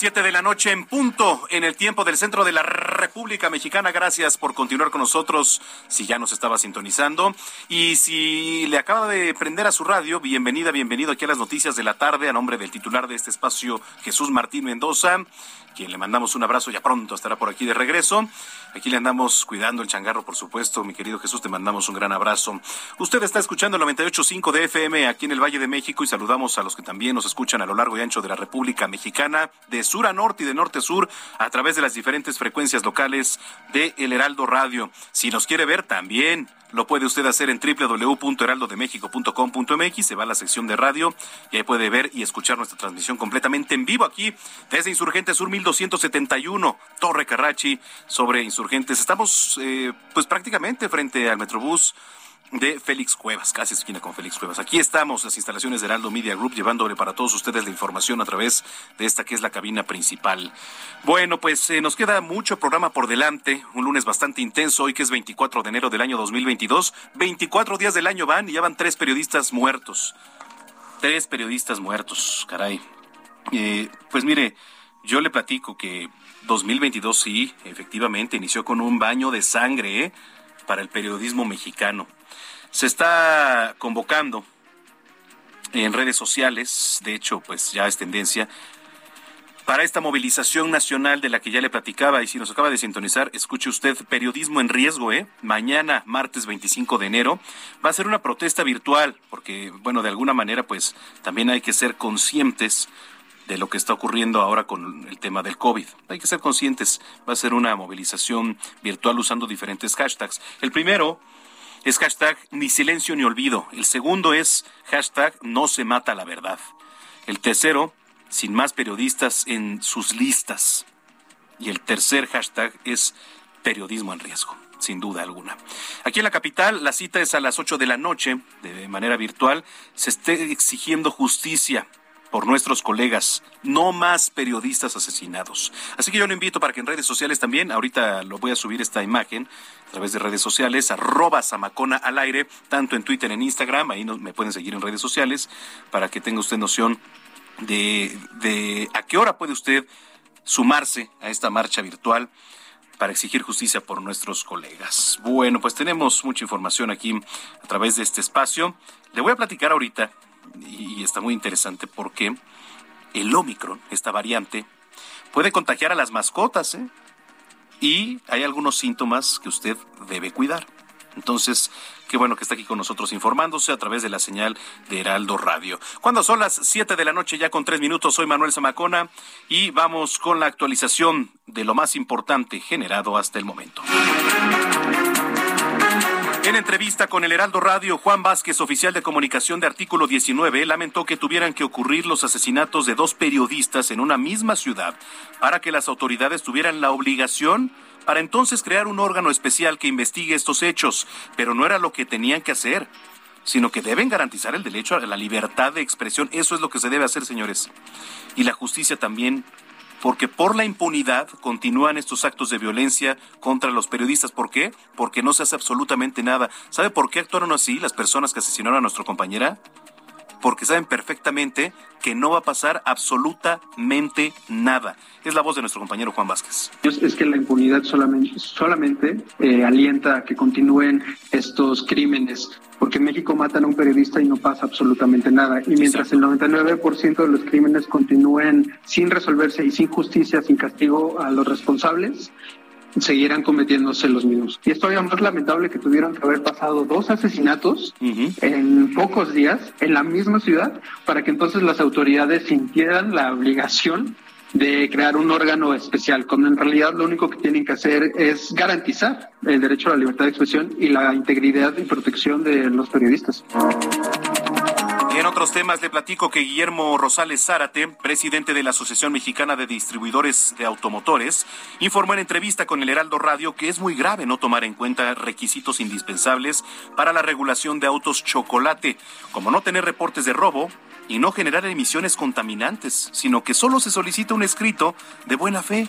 7 de la noche en punto en el tiempo del centro de la República Mexicana. Gracias por continuar con nosotros si ya nos estaba sintonizando. Y si le acaba de prender a su radio, bienvenida, bienvenido aquí a las noticias de la tarde a nombre del titular de este espacio, Jesús Martín Mendoza quien le mandamos un abrazo, ya pronto estará por aquí de regreso. Aquí le andamos cuidando el changarro, por supuesto, mi querido Jesús, te mandamos un gran abrazo. Usted está escuchando el 98.5 de FM aquí en el Valle de México y saludamos a los que también nos escuchan a lo largo y ancho de la República Mexicana, de sur a norte y de norte a sur, a través de las diferentes frecuencias locales de El Heraldo Radio. Si nos quiere ver, también lo puede usted hacer en www.heraldodemexico.com.mx, se va a la sección de radio y ahí puede ver y escuchar nuestra transmisión completamente en vivo aquí desde Insurgentes Sur 1271, Torre Carrachi, sobre Insurgentes. Estamos eh, pues prácticamente frente al Metrobús de Félix Cuevas, casi esquina con Félix Cuevas. Aquí estamos, las instalaciones de Heraldo Media Group, llevándole para todos ustedes la información a través de esta que es la cabina principal. Bueno, pues eh, nos queda mucho programa por delante, un lunes bastante intenso, hoy que es 24 de enero del año 2022. 24 días del año van y ya van tres periodistas muertos. Tres periodistas muertos, caray. Eh, pues mire, yo le platico que 2022 sí, efectivamente, inició con un baño de sangre ¿eh? para el periodismo mexicano. Se está convocando en redes sociales, de hecho, pues ya es tendencia, para esta movilización nacional de la que ya le platicaba y si nos acaba de sintonizar, escuche usted Periodismo en Riesgo, ¿eh? Mañana, martes 25 de enero, va a ser una protesta virtual, porque, bueno, de alguna manera, pues también hay que ser conscientes de lo que está ocurriendo ahora con el tema del COVID. Hay que ser conscientes, va a ser una movilización virtual usando diferentes hashtags. El primero es hashtag ni silencio ni olvido. El segundo es hashtag no se mata la verdad. El tercero, sin más periodistas en sus listas. Y el tercer hashtag es periodismo en riesgo sin duda alguna. Aquí en la capital, la cita es a las 8 de la noche, de manera virtual. Se está exigiendo justicia por nuestros colegas, no más periodistas asesinados. Así que yo lo invito para que en redes sociales también, ahorita lo voy a subir esta imagen a través de redes sociales, arroba Samacona al aire, tanto en Twitter, en Instagram, ahí me pueden seguir en redes sociales, para que tenga usted noción de, de a qué hora puede usted sumarse a esta marcha virtual para exigir justicia por nuestros colegas. Bueno, pues tenemos mucha información aquí a través de este espacio. Le voy a platicar ahorita, y está muy interesante, porque el Omicron, esta variante, puede contagiar a las mascotas, ¿eh? Y hay algunos síntomas que usted debe cuidar. Entonces, qué bueno que está aquí con nosotros informándose a través de la señal de Heraldo Radio. Cuando son las 7 de la noche, ya con tres minutos, soy Manuel Zamacona y vamos con la actualización de lo más importante generado hasta el momento. En entrevista con el Heraldo Radio, Juan Vázquez, oficial de comunicación de Artículo 19, lamentó que tuvieran que ocurrir los asesinatos de dos periodistas en una misma ciudad para que las autoridades tuvieran la obligación para entonces crear un órgano especial que investigue estos hechos, pero no era lo que tenían que hacer, sino que deben garantizar el derecho a la libertad de expresión. Eso es lo que se debe hacer, señores. Y la justicia también, porque por la impunidad continúan estos actos de violencia contra los periodistas. ¿Por qué? Porque no se hace absolutamente nada. ¿Sabe por qué actuaron así las personas que asesinaron a nuestra compañera? Porque saben perfectamente que no va a pasar absolutamente nada. Es la voz de nuestro compañero Juan Vázquez. Es que la impunidad solamente, solamente eh, alienta a que continúen estos crímenes, porque en México matan a un periodista y no pasa absolutamente nada. Y mientras el 99% de los crímenes continúen sin resolverse y sin justicia, sin castigo a los responsables, seguirán cometiéndose los mismos. Y es todavía más lamentable que tuvieron que haber pasado dos asesinatos en pocos días en la misma ciudad para que entonces las autoridades sintieran la obligación de crear un órgano especial, cuando en realidad lo único que tienen que hacer es garantizar el derecho a la libertad de expresión y la integridad y protección de los periodistas. En otros temas le platico que Guillermo Rosales Zárate, presidente de la Asociación Mexicana de Distribuidores de Automotores, informó en entrevista con el Heraldo Radio que es muy grave no tomar en cuenta requisitos indispensables para la regulación de autos chocolate, como no tener reportes de robo y no generar emisiones contaminantes, sino que solo se solicita un escrito de buena fe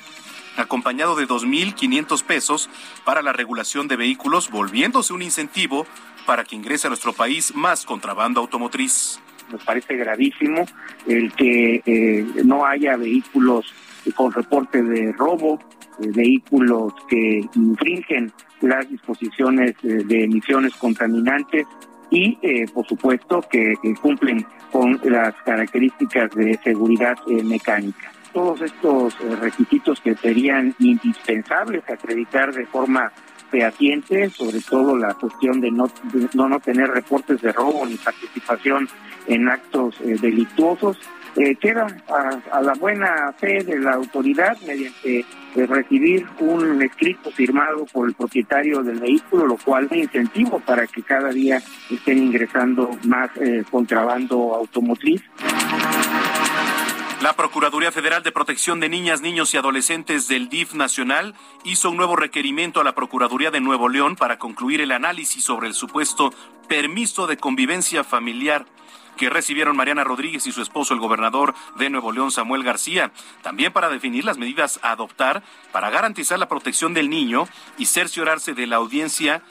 acompañado de 2.500 pesos para la regulación de vehículos, volviéndose un incentivo para que ingrese a nuestro país más contrabando automotriz. Nos parece gravísimo el que eh, no haya vehículos con reporte de robo, eh, vehículos que infringen las disposiciones eh, de emisiones contaminantes y, por supuesto, que cumplen con las características de seguridad mecánica todos estos requisitos que serían indispensables acreditar de forma fehaciente, sobre todo la cuestión de no, no, tener reportes de robo ni participación en actos eh, delictuosos, eh, queda a, la buena fe de la autoridad mediante eh, recibir un escrito firmado por el propietario del vehículo, lo cual es incentivo para que cada día estén ingresando más contrabando automotriz. La Procuraduría Federal de Protección de Niñas, Niños y Adolescentes del DIF Nacional hizo un nuevo requerimiento a la Procuraduría de Nuevo León para concluir el análisis sobre el supuesto permiso de convivencia familiar que recibieron Mariana Rodríguez y su esposo, el gobernador de Nuevo León, Samuel García, también para definir las medidas a adoptar para garantizar la protección del niño y cerciorarse de la audiencia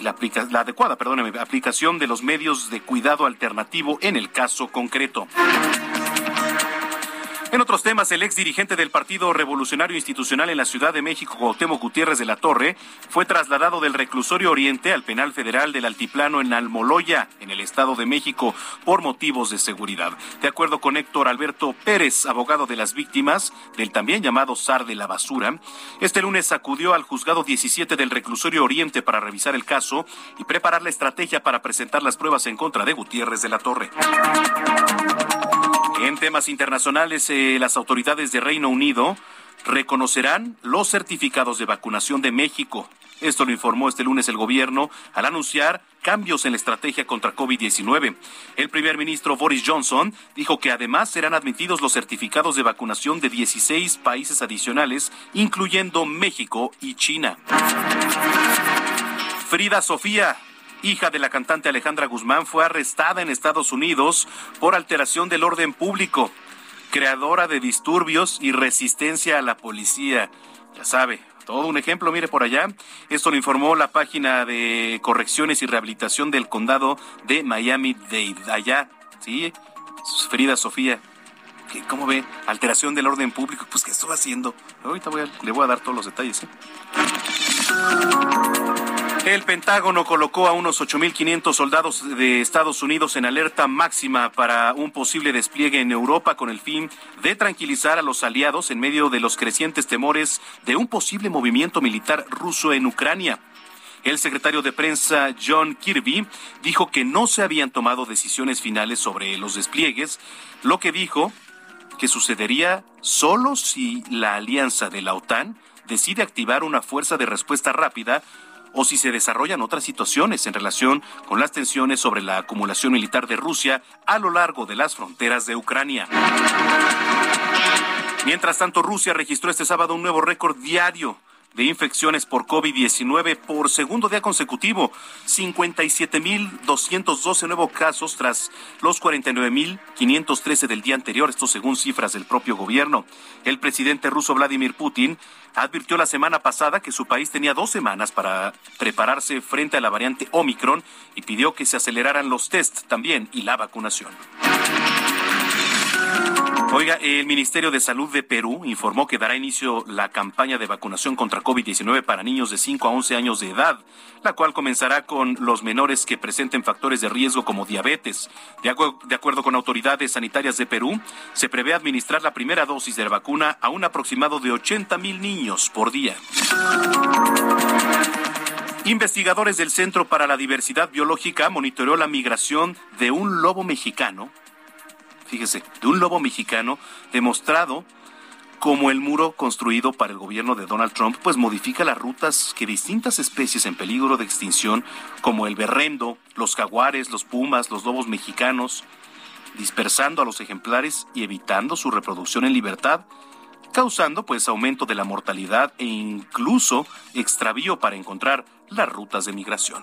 la, la adecuada, aplicación de los medios de cuidado alternativo en el caso concreto. En otros temas, el ex dirigente del Partido Revolucionario Institucional en la Ciudad de México, Cuauhtémoc Gutiérrez de la Torre, fue trasladado del reclusorio oriente al penal federal del Altiplano en Almoloya, en el Estado de México, por motivos de seguridad. De acuerdo con Héctor Alberto Pérez, abogado de las víctimas del también llamado SAR de la basura, este lunes acudió al juzgado 17 del reclusorio oriente para revisar el caso y preparar la estrategia para presentar las pruebas en contra de Gutiérrez de la Torre. En temas internacionales, eh, las autoridades de Reino Unido reconocerán los certificados de vacunación de México. Esto lo informó este lunes el gobierno al anunciar cambios en la estrategia contra COVID-19. El primer ministro Boris Johnson dijo que además serán admitidos los certificados de vacunación de 16 países adicionales, incluyendo México y China. Frida Sofía, hija de la cantante Alejandra Guzmán, fue arrestada en Estados Unidos por alteración del orden público, creadora de disturbios y resistencia a la policía. Ya sabe, todo un ejemplo, mire por allá. Esto lo informó la página de correcciones y rehabilitación del condado de Miami-Dade. Allá, sí, Frida Sofía. ¿Cómo ve? Alteración del orden público. Pues, ¿qué estuvo haciendo? Ahorita le voy a dar todos los detalles. ¿eh? El Pentágono colocó a unos 8.500 soldados de Estados Unidos en alerta máxima para un posible despliegue en Europa con el fin de tranquilizar a los aliados en medio de los crecientes temores de un posible movimiento militar ruso en Ucrania. El secretario de prensa John Kirby dijo que no se habían tomado decisiones finales sobre los despliegues, lo que dijo que sucedería solo si la alianza de la OTAN decide activar una fuerza de respuesta rápida o si se desarrollan otras situaciones en relación con las tensiones sobre la acumulación militar de Rusia a lo largo de las fronteras de Ucrania. Mientras tanto, Rusia registró este sábado un nuevo récord diario de infecciones por COVID-19 por segundo día consecutivo, 57.212 nuevos casos tras los 49.513 del día anterior, esto según cifras del propio gobierno. El presidente ruso Vladimir Putin advirtió la semana pasada que su país tenía dos semanas para prepararse frente a la variante Omicron y pidió que se aceleraran los tests también y la vacunación. Oiga, el Ministerio de Salud de Perú informó que dará inicio la campaña de vacunación contra COVID-19 para niños de 5 a 11 años de edad, la cual comenzará con los menores que presenten factores de riesgo como diabetes. De, acuerdo con autoridades sanitarias de Perú, se prevé administrar la primera dosis de la vacuna a un aproximado de 80 mil niños por día. Investigadores del Centro para la Diversidad Biológica monitoreó la migración de un lobo mexicano fíjese, de un lobo mexicano demostrado como el muro construido para el gobierno de Donald Trump, pues modifica las rutas que distintas especies en peligro de extinción, como el berrendo, los jaguares, los pumas, los lobos mexicanos, dispersando a los ejemplares y evitando su reproducción en libertad, causando pues aumento de la mortalidad e incluso extravío para encontrar las rutas de migración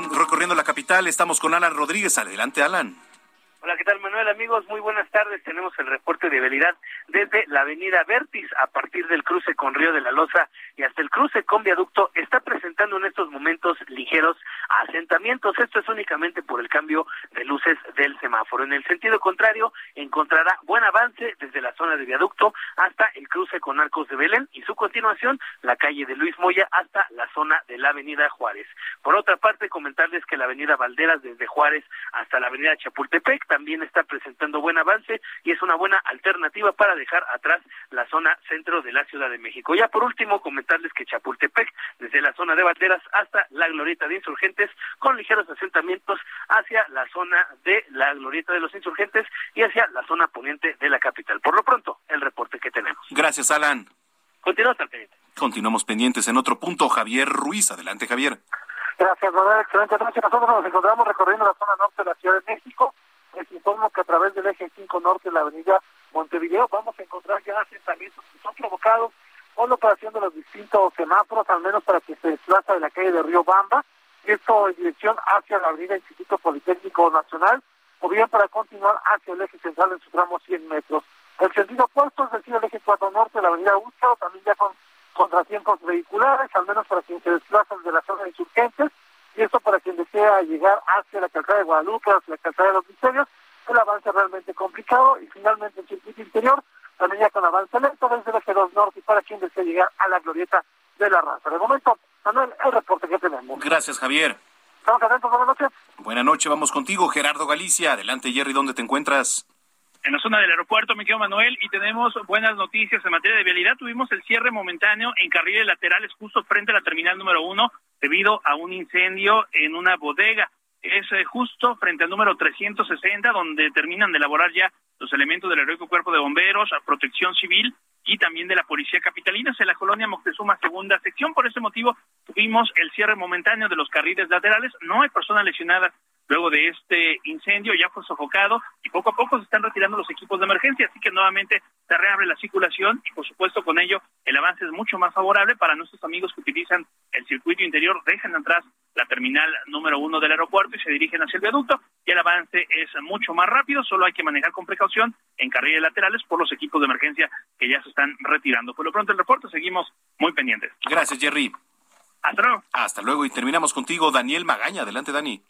recorriendo la capital. Estamos con Alan Rodríguez. Adelante, Alan. Hola, ¿qué tal Manuel? Amigos, muy buenas tardes. Tenemos el reporte de velocidad desde la avenida Vertis a partir del cruce con Río de la Loza y hasta el cruce con Viaducto. Está presentando en estos momentos ligeros asentamientos. Esto es únicamente por el cambio de luces del semáforo. En el sentido contrario, encontrará buen avance desde la zona de Viaducto hasta el cruce con Arcos de Belén y su continuación, la calle de Luis Moya hasta la zona de la avenida Juárez. Por otra parte, comentarles que la avenida Valderas desde Juárez hasta la avenida Chapultepec también está presentando buen avance y es una buena alternativa para dejar atrás la zona centro de la Ciudad de México. Ya por último, comentarles que Chapultepec, desde la zona de Banderas hasta la Glorieta de Insurgentes, con ligeros asentamientos hacia la zona de la Glorieta de los Insurgentes y hacia la zona poniente de la capital. Por lo pronto, el reporte que tenemos. Gracias, Alan. Continuamos pendiente. Continuamos pendientes en otro punto. Javier Ruiz, adelante, Javier. Gracias, Manuel. Excelente noche. Nosotros nos encontramos recorriendo la zona norte de la Ciudad de México les informo que a través del eje 5 norte de la avenida Montevideo vamos a encontrar ya asentamientos que son provocados por la operación de los distintos semáforos, al menos para que se desplaza de la calle de Río Bamba, y esto en dirección hacia la avenida Instituto Politécnico Nacional, o bien para continuar hacia el eje central en su tramo 100 metros. El sentido opuesto, es decir, el eje 4 norte de la avenida Húsaro, también ya con contratiempos vehiculares, al menos para quien se desplaza de la zona de insurgentes, y esto para quien desea llegar hacia la calzada de Guadalupe, hacia la calzada de los misterios, el avance realmente complicado y finalmente el circuito interior también ya con avance lento desde el eje 2 norte y para quien desea llegar a la glorieta de la raza. De momento, Manuel, el reporte que tenemos. Gracias, Javier. Estamos atentos, buenas noches. Buenas noches, vamos contigo, Gerardo Galicia. Adelante, Jerry, ¿dónde te encuentras? En la zona del aeropuerto, me quedo Manuel, y tenemos buenas noticias en materia de vialidad. Tuvimos el cierre momentáneo en carriles laterales justo frente a la terminal número uno debido a un incendio en una bodega. es eh, justo frente al número 360, donde terminan de elaborar ya los elementos del heroico cuerpo de bomberos, protección civil y también de la policía capitalina en la colonia Moctezuma segunda sección. Por ese motivo tuvimos el cierre momentáneo de los carriles laterales. No hay personas lesionadas luego de este incendio, ya fue sofocado y poco a poco se están retirando los equipos de emergencia, así que nuevamente se reabre la circulación y por supuesto con ello el avance es mucho más favorable para nuestros amigos que utilizan el circuito interior, dejan atrás la terminal número uno del aeropuerto y se dirigen hacia el viaducto y el avance es mucho más rápido, solo hay que manejar con precaución en carriles laterales por los equipos de emergencia que ya se están retirando. Por lo pronto el reporte seguimos muy pendientes. Gracias, Jerry. Hasta luego. Hasta luego y terminamos contigo, Daniel Magaña. Adelante, Dani.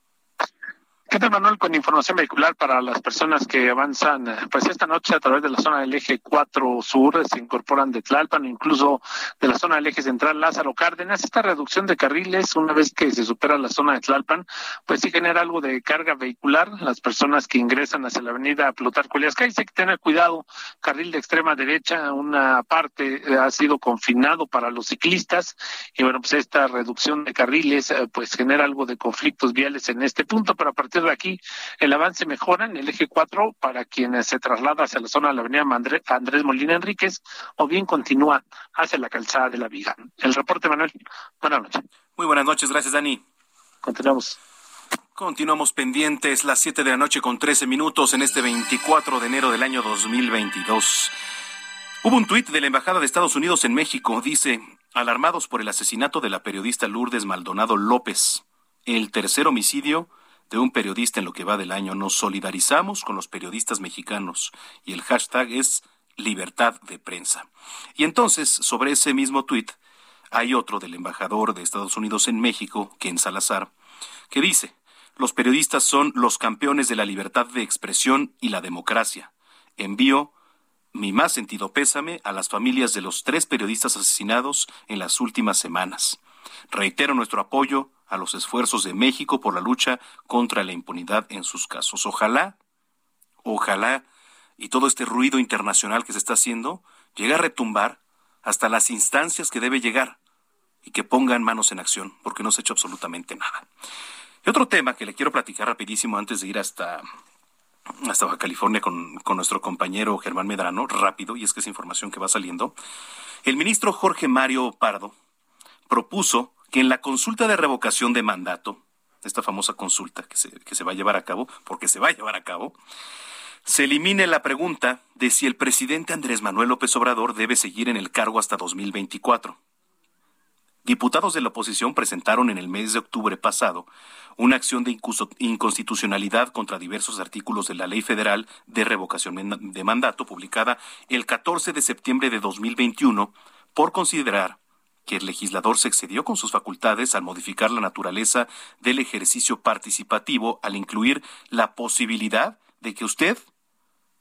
¿Qué tal, Manuel? Con información vehicular para las personas que avanzan, pues esta noche a través de la zona del eje 4 sur se incorporan de Tlalpan, incluso de la zona del eje central Lázaro Cárdenas. Esta reducción de carriles, una vez que se supera la zona de Tlalpan, pues sí genera algo de carga vehicular. Las personas que ingresan hacia la avenida Plutarco Elias hay que tener cuidado. Carril de extrema derecha, una parte eh, ha sido confinado para los ciclistas y bueno, pues esta reducción de carriles eh, pues genera algo de conflictos viales en este punto, pero a partir aquí el avance mejora en el eje 4 para quienes se traslada hacia la zona de la avenida Andrés Molina Enríquez o bien continúa hacia la calzada de la Viga. El reporte, Manuel. Buenas noches. Muy buenas noches, gracias, Dani. Continuamos. Continuamos pendientes las 7 de la noche con 13 minutos en este 24 de enero del año 2022. Hubo un tuit de la Embajada de Estados Unidos en México. Dice, alarmados por el asesinato de la periodista Lourdes Maldonado López, el tercer homicidio de un periodista en lo que va del año. Nos solidarizamos con los periodistas mexicanos y el hashtag es libertad de prensa. Y entonces, sobre ese mismo tuit, hay otro del embajador de Estados Unidos en México, Ken Salazar, que dice, los periodistas son los campeones de la libertad de expresión y la democracia. Envío mi más sentido pésame a las familias de los tres periodistas asesinados en las últimas semanas. Reitero nuestro apoyo a los esfuerzos de México por la lucha contra la impunidad en sus casos. Ojalá, ojalá, y todo este ruido internacional que se está haciendo llegue a retumbar hasta las instancias que debe llegar y que pongan manos en acción, porque no se ha hecho absolutamente nada. Y otro tema que le quiero platicar rapidísimo antes de ir hasta, hasta Baja California con, con nuestro compañero Germán Medrano, rápido, y es que es información que va saliendo. El ministro Jorge Mario Pardo propuso que en la consulta de revocación de mandato, esta famosa consulta que se, va a llevar a cabo, porque se va a llevar a cabo, se elimine la pregunta de si el presidente Andrés Manuel López Obrador debe seguir en el cargo hasta 2024. Diputados de la oposición presentaron en el mes de octubre pasado una acción de inconstitucionalidad contra diversos artículos de la Ley Federal de Revocación de Mandato publicada el 14 de septiembre de 2021 por considerar que el legislador se excedió con sus facultades al modificar la naturaleza del ejercicio participativo al incluir la posibilidad de que usted,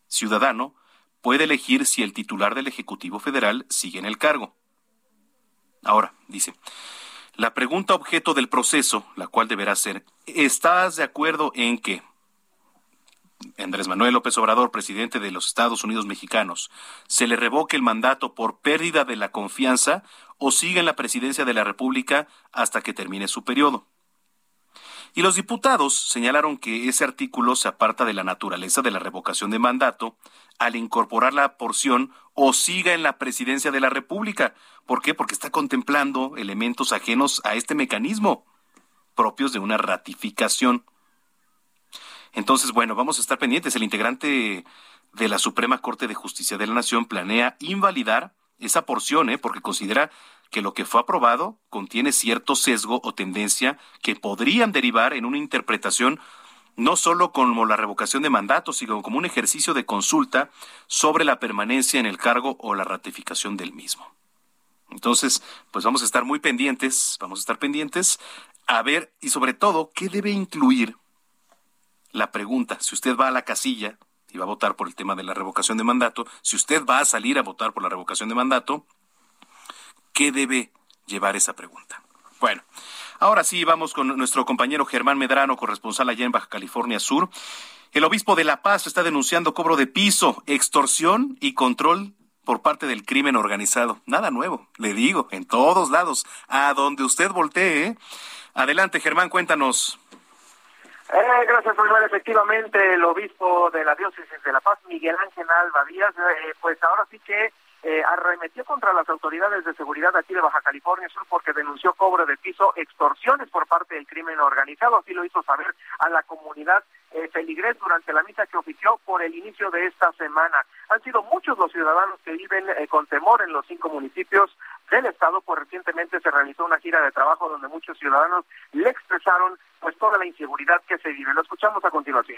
ciudadano, puede elegir si el titular del Ejecutivo Federal sigue en el cargo. Ahora, dice, la pregunta objeto del proceso, la cual deberá ser, ¿estás de acuerdo en que Andrés Manuel López Obrador, presidente de los Estados Unidos mexicanos, se le revoque el mandato por pérdida de la confianza o siga en la presidencia de la República hasta que termine su periodo. Y los diputados señalaron que ese artículo se aparta de la naturaleza de la revocación de mandato al incorporar la porción o siga en la presidencia de la República. ¿Por qué? Porque está contemplando elementos ajenos a este mecanismo, propios de una ratificación. Entonces, bueno, vamos a estar pendientes. El integrante de la Suprema Corte de Justicia de la Nación planea invalidar esa porción, ¿eh? porque considera que lo que fue aprobado contiene cierto sesgo o tendencia que podrían derivar en una interpretación no solo como la revocación de mandato, sino como un ejercicio de consulta sobre la permanencia en el cargo o la ratificación del mismo. Entonces, pues vamos a estar muy pendientes, vamos a estar pendientes a ver y sobre todo qué debe incluir la pregunta, si usted va a la casilla y va a votar por el tema de la revocación de mandato, si usted va a salir a votar por la revocación de mandato, ¿qué debe llevar esa pregunta? Bueno, ahora sí vamos con nuestro compañero Germán Medrano, corresponsal allá en Baja California Sur. El obispo de La Paz está denunciando cobro de piso, extorsión y control por parte del crimen organizado. Nada nuevo, le digo, en todos lados, a donde usted voltee. Adelante, Germán, cuéntanos. Eh, gracias, Manuel. Efectivamente, el obispo de la diócesis de La Paz, Miguel Ángel Alba Díaz, eh, pues ahora sí que eh, arremetió contra las autoridades de seguridad aquí de Baja California Sur porque denunció cobro de piso, extorsiones por parte del crimen organizado. Así lo hizo saber a la comunidad eh, feligres durante la misa que ofició por el inicio de esta semana. Han sido muchos los ciudadanos que viven eh, con temor en los cinco municipios del estado, pues recientemente se realizó una gira de trabajo donde muchos ciudadanos le expresaron pues toda la inseguridad que se vive. Lo escuchamos a continuación.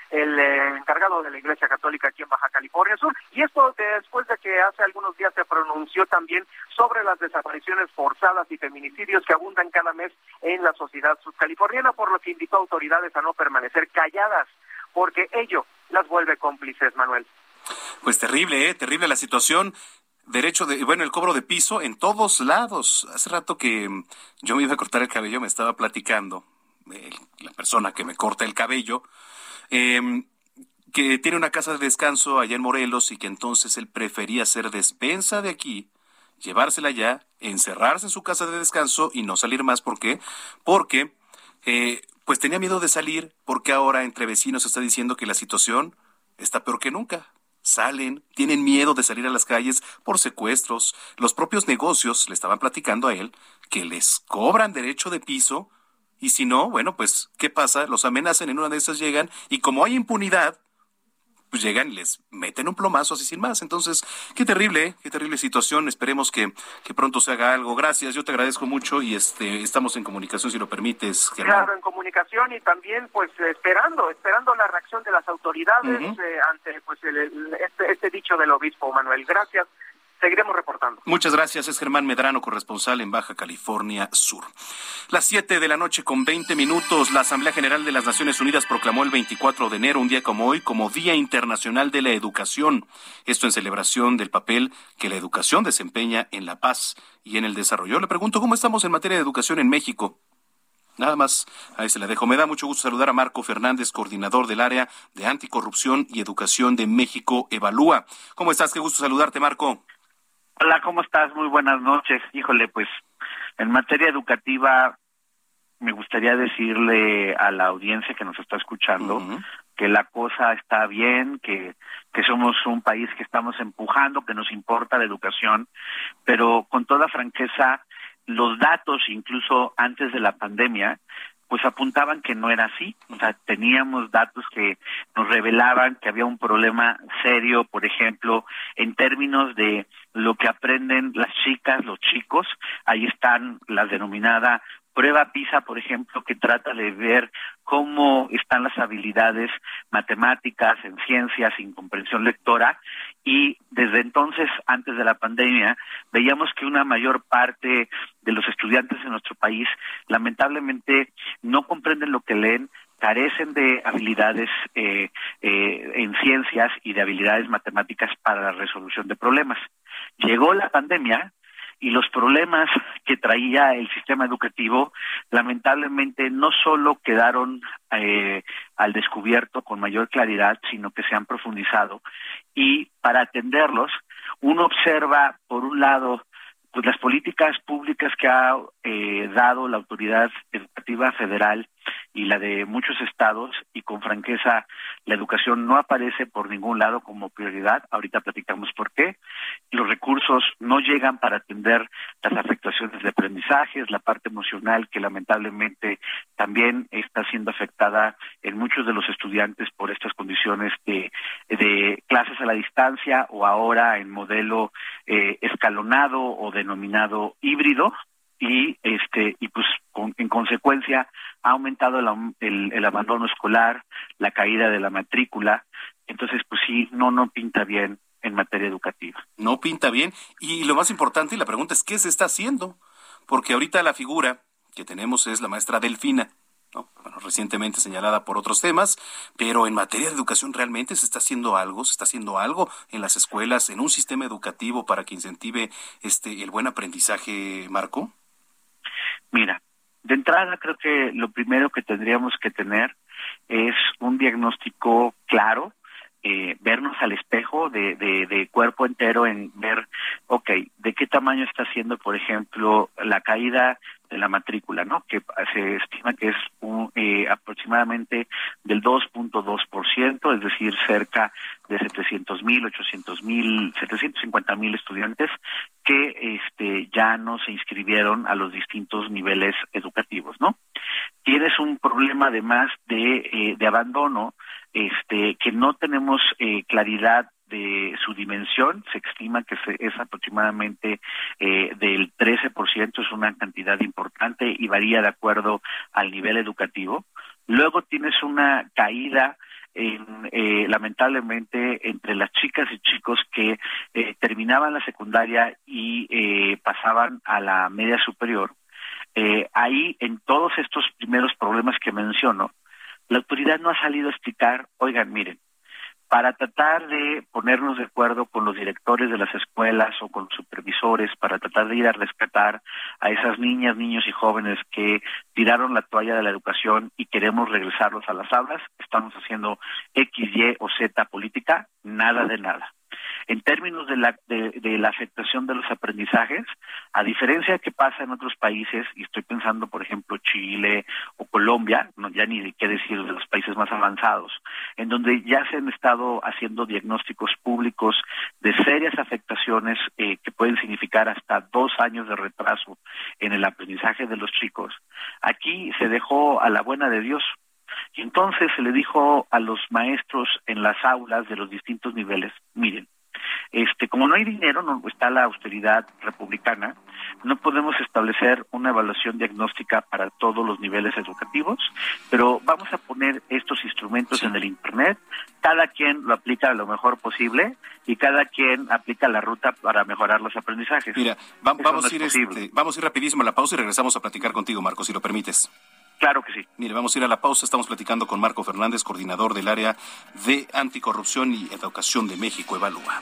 el eh, encargado de la Iglesia Católica aquí en Baja California Sur. Y esto después de que hace algunos días se pronunció también sobre las desapariciones forzadas y feminicidios que abundan cada mes en la sociedad subcaliforniana, por lo que invitó a autoridades a no permanecer calladas, porque ello las vuelve cómplices, Manuel. Pues terrible, ¿eh? Terrible la situación. Derecho de, bueno, el cobro de piso en todos lados. Hace rato que mm, yo me iba a cortar el cabello, me estaba platicando, la persona que me corta el cabello, em, que tiene una casa de descanso allá en Morelos y que entonces él prefería hacer despensa de aquí, llevársela allá, encerrarse en su casa de descanso y no salir más. ¿Por qué? Porque, eh, pues tenía miedo de salir porque ahora entre vecinos está diciendo que la situación está peor que nunca salen, tienen miedo de salir a las calles por secuestros. Los propios negocios le estaban platicando a él que les cobran derecho de piso y si no, bueno, pues, ¿qué pasa? Los amenazan, en una de esas llegan y como hay impunidad, pues llegan y les meten un plomazo así sin más. Entonces, qué terrible, qué terrible situación. Esperemos que, que pronto se haga algo. Gracias, yo te agradezco mucho y este estamos en comunicación si lo permites. Claro, en comunicación y también pues esperando, esperando la reacción de las autoridades eh, ante pues el, este, este dicho del obispo Manuel. Gracias seguiremos reportando. Muchas gracias, es Germán Medrano, corresponsal en Baja California Sur. Las 7 de la noche con 20 minutos, la Asamblea General de las Naciones Unidas proclamó el 24 de enero, un día como hoy, como Día Internacional de la Educación. Esto en celebración del papel que la educación desempeña en la paz y en el desarrollo. Le pregunto, ¿cómo estamos en materia de educación en México? Nada más, ahí se la dejo. Me da mucho gusto saludar a Marco Fernández, coordinador del área de anticorrupción y educación de México Evalúa. ¿Cómo estás? Qué gusto saludarte, Marco. Hola, ¿cómo estás? Muy buenas noches. Híjole, pues en materia educativa me gustaría decirle a la audiencia que nos está escuchando que la cosa está bien, que, que somos un país que estamos empujando, que nos importa la educación, pero con toda franqueza, los datos, incluso antes de la pandemia, pues apuntaban que no era así. O sea, teníamos datos que nos revelaban que había un problema serio, por ejemplo, en términos de lo que aprenden las chicas, los chicos. Ahí están la denominada prueba PISA, por ejemplo, que trata de ver cómo están las habilidades matemáticas, en ciencias, en comprensión lectora, y desde entonces, antes de la pandemia, veíamos que una mayor parte de los estudiantes en nuestro país lamentablemente no comprenden lo que leen, carecen de habilidades eh, eh, en ciencias y de habilidades matemáticas para la resolución de problemas. Llegó la pandemia y los problemas que traía el sistema educativo lamentablemente no solo quedaron eh, al descubierto con mayor claridad, sino que se han profundizado y para atenderlos uno observa por un lado pues las políticas públicas que ha eh, dado la autoridad educativa federal y la de muchos estados y con franqueza la educación no aparece por ningún lado como prioridad. Ahorita platicamos por qué. Los recursos no llegan para atender las afectaciones de aprendizajes, la parte emocional que lamentablemente también está siendo afectada en muchos de los estudiantes por estas condiciones de, de clases a la distancia o ahora en modelo eh, escalonado o denominado híbrido y este y pues en consecuencia ha aumentado el, el abandono escolar, la caída de la matrícula, entonces pues sí no no pinta bien en materia educativa. No pinta bien. Y lo más importante, y la pregunta es, ¿qué se está haciendo? Porque ahorita la figura que tenemos es la maestra Delfina, ¿no? bueno, recientemente señalada por otros temas, pero en materia de educación realmente se está haciendo algo, se está haciendo algo en las escuelas, en un sistema educativo para que incentive este el buen aprendizaje, Marco. Mira, de entrada creo que lo primero que tendríamos que tener es un diagnóstico claro eh, vernos al espejo de, de, cuerpo entero en ver, ok, de qué tamaño está siendo, por ejemplo, la caída de la matrícula, ¿no? Que se estima que es un, eh, aproximadamente del 2.2%, es decir, cerca de 700 mil, 800 mil, 750 mil estudiantes que este, ya no se inscribieron a los distintos niveles educativos, ¿no? Tienes un problema además de, eh, de abandono este, que no tenemos eh, claridad de su dimensión, se estima que es aproximadamente eh, del 13%, es una cantidad importante y varía de acuerdo al nivel educativo. Luego tienes una caída en, eh, lamentablemente entre las chicas y chicos que eh, terminaban la secundaria y eh, pasaban a la media superior. Eh, ahí en todos estos primeros problemas que menciono, la autoridad no ha salido a explicar, oigan, miren, para tratar de ponernos de acuerdo con los directores de las escuelas o con los supervisores, para tratar de ir a rescatar a esas niñas, niños y jóvenes que tiraron la toalla de la educación y queremos regresarlos a las aulas, estamos haciendo X, Y o Z política, nada de nada. En términos de la, de, la afectación de los aprendizajes, a diferencia de que pasa en otros países, y estoy pensando, por ejemplo, Chile o Colombia, no, ya ni de qué decir de los países más avanzados, en donde ya se han estado haciendo diagnósticos públicos de serias afectaciones eh, que pueden significar hasta dos años de retraso en el aprendizaje de los chicos, aquí se dejó a la buena de Dios. Y entonces se le dijo a los maestros en las aulas de los distintos niveles, miren, este, como no hay dinero, no está la austeridad republicana, no podemos establecer una evaluación diagnóstica para todos los niveles educativos, pero vamos a poner estos instrumentos en el Internet, cada quien lo aplica lo mejor posible y cada quien aplica la ruta para mejorar los aprendizajes. Mira, vamos, a ir, este, vamos a ir rapidísimo a la pausa y regresamos a platicar contigo, Marco, si lo permites. Claro que sí. Mire, vamos a ir a la pausa. Estamos platicando con Marco Fernández, coordinador del área de anticorrupción y educación de México, Evalúa.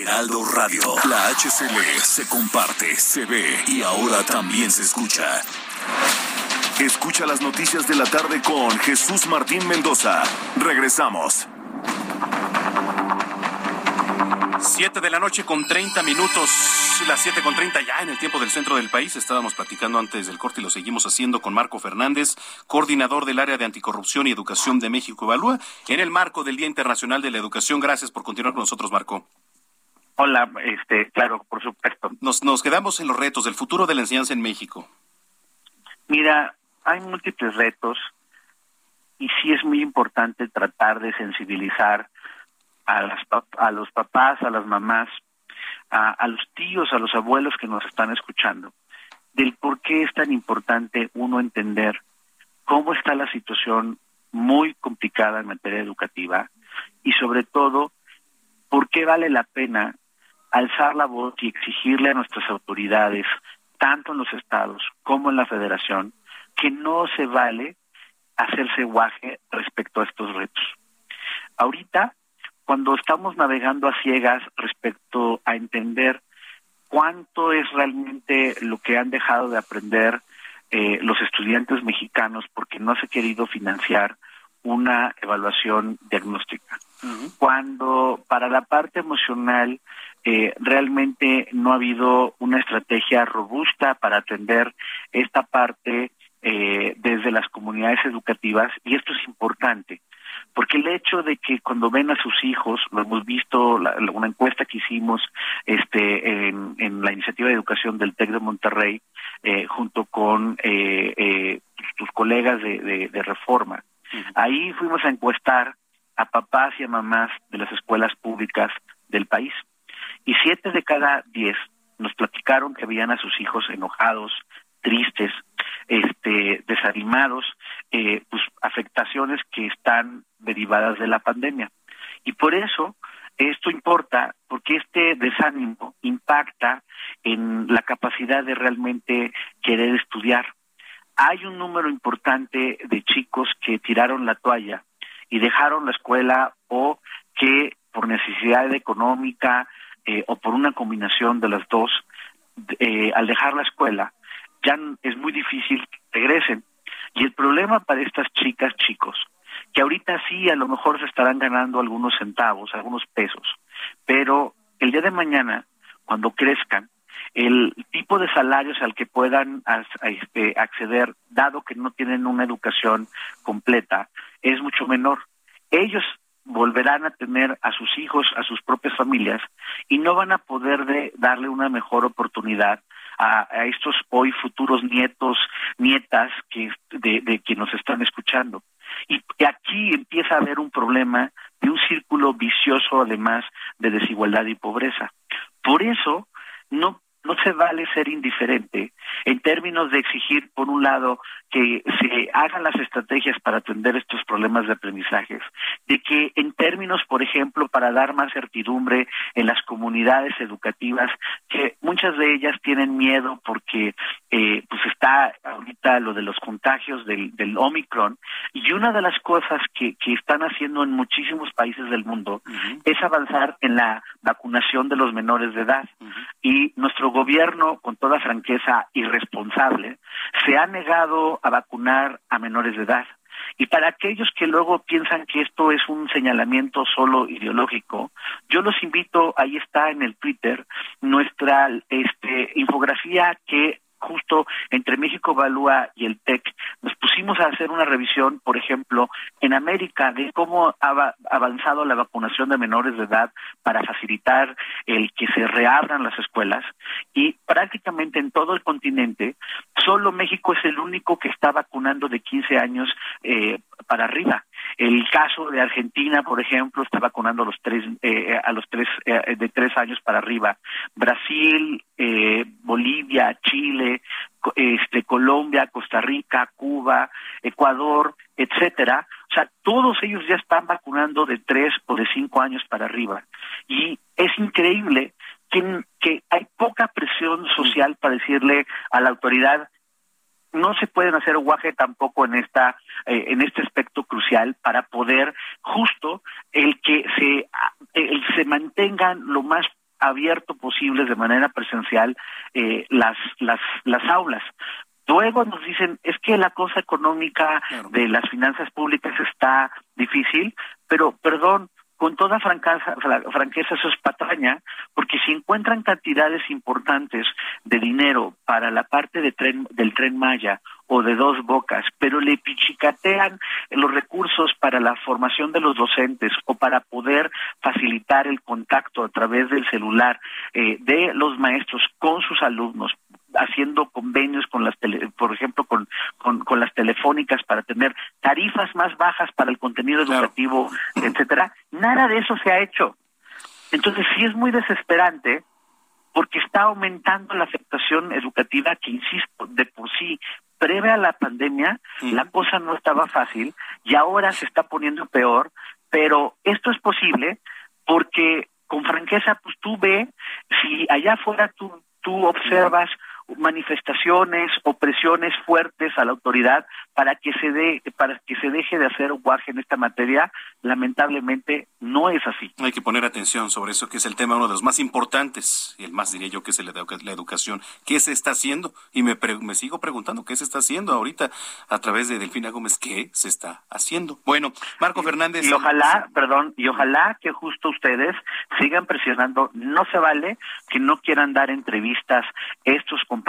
Heraldo Radio. La HCL se comparte, se ve y ahora también se escucha. Escucha las noticias de la tarde con Jesús Martín Mendoza. Regresamos. Siete de la noche con 30 minutos, las siete con 30 ya en el tiempo del centro del país. Estábamos platicando antes del corte y lo seguimos haciendo con Marco Fernández, coordinador del área de anticorrupción y educación de México Evalúa, en el marco del Día Internacional de la Educación. Gracias por continuar con nosotros, Marco. Hola, este, claro, por supuesto. Nos, nos quedamos en los retos del futuro de la enseñanza en México. Mira, hay múltiples retos y sí es muy importante tratar de sensibilizar a, las, a los papás, a las mamás, a, a los tíos, a los abuelos que nos están escuchando, del por qué es tan importante uno entender cómo está la situación muy complicada en materia educativa y sobre todo por qué vale la pena alzar la voz y exigirle a nuestras autoridades, tanto en los estados como en la federación, que no se vale hacerse guaje respecto a estos retos. Ahorita, cuando estamos navegando a ciegas respecto a entender cuánto es realmente lo que han dejado de aprender eh, los estudiantes mexicanos porque no se ha querido financiar una evaluación diagnóstica. Cuando para la parte emocional eh, realmente no ha habido una estrategia robusta para atender esta parte eh, desde las comunidades educativas, y esto es importante, porque el hecho de que cuando ven a sus hijos, lo hemos visto, la, una encuesta que hicimos este, en, la iniciativa de educación del TEC de Monterrey, eh, junto con eh, eh, tus colegas de, de, reforma, ahí fuimos a encuestar a papás y a mamás de las escuelas públicas del país. Y siete de cada diez nos platicaron que veían a sus hijos enojados, tristes, este, desanimados, eh, pues afectaciones que están derivadas de la pandemia. Y por eso esto importa, porque este desánimo impacta en la capacidad de realmente querer estudiar. Hay un número importante de chicos que tiraron la toalla y dejaron la escuela o que por necesidad económica eh, o por una combinación de las dos, eh, al dejar la escuela, ya es muy difícil que regresen. Y el problema para estas chicas, chicos, que ahorita sí a lo mejor se estarán ganando algunos centavos, algunos pesos, pero el día de mañana, cuando crezcan, el tipo de salarios al que puedan este, acceder, dado que no tienen una educación completa, es mucho menor. Ellos volverán a tener a sus hijos, a sus propias familias, y no van a poder de darle una mejor oportunidad a, estos hoy futuros nietos, nietas que de, de que nos están escuchando. Y aquí empieza a haber un problema de un círculo vicioso además de desigualdad y pobreza. Por eso no no se vale ser indiferente en términos de exigir, por un lado, que se hagan las estrategias para atender estos problemas de aprendizajes, de que en términos, por ejemplo, para dar más certidumbre en las comunidades educativas, que muchas de ellas tienen miedo porque eh, pues está ahorita lo de los contagios del, del Omicron, y una de las cosas que, que están haciendo en muchísimos países del mundo es avanzar en la vacunación de los menores de edad. Y nuestro gobierno, con toda franqueza irresponsable, se ha negado a vacunar a menores de edad. Y para aquellos que luego piensan que esto es un señalamiento solo ideológico, yo los invito, ahí está en el Twitter, nuestra este, infografía que justo entre México Evalúa y el TEC, nos pusimos a hacer una revisión, por ejemplo, en América, de cómo ha avanzado la vacunación de menores de edad para facilitar el que se reabran las escuelas y prácticamente en todo el continente, solo México es el único que está vacunando de 15 años eh, para arriba. El caso de Argentina, por ejemplo, está vacunando a los tres, eh, a los tres eh, de tres años para arriba. Brasil, eh, Bolivia, Chile, este, Colombia, Costa Rica, Cuba, Ecuador, etcétera. O sea, todos ellos ya están vacunando de tres o de cinco años para arriba. Y es increíble que, que hay poca presión social para decirle a la autoridad no se pueden hacer guaje tampoco en esta eh, en este aspecto crucial para poder justo el que se el se mantengan lo más abierto posible de manera presencial eh, las las las aulas. Luego nos dicen, es que la cosa económica de las finanzas públicas está difícil, pero perdón, con toda franqueza, eso es patraña, porque si encuentran cantidades importantes de dinero para la parte de tren, del tren Maya o de dos bocas, pero le pichicatean los recursos para la formación de los docentes o para poder facilitar el contacto a través del celular eh, de los maestros con sus alumnos, haciendo convenios con las por ejemplo con, con, las telefónicas para tener tarifas más bajas para el contenido educativo <clears throat> etcétera nada de eso se ha hecho. Entonces sí es muy desesperante porque está aumentando la afectación educativa que insisto de por sí previa a la pandemia la cosa no estaba fácil y ahora se está poniendo peor pero esto es posible porque con franqueza pues tú ve si allá afuera tú tú observas manifestaciones o presiones fuertes a la autoridad para que se de, para que se deje de hacer guaje en esta materia, lamentablemente no es así. Hay que poner atención sobre eso, que es el tema uno de los más importantes, y el más diría yo que es de la educación. ¿Qué se está haciendo? Y me, me sigo preguntando qué se está haciendo ahorita a través de Delfina Gómez, ¿qué se está haciendo? Bueno, Marco Fernández. Y ojalá, perdón, y ojalá que justo ustedes sigan presionando. No se vale que no quieran dar entrevistas estos compañeros,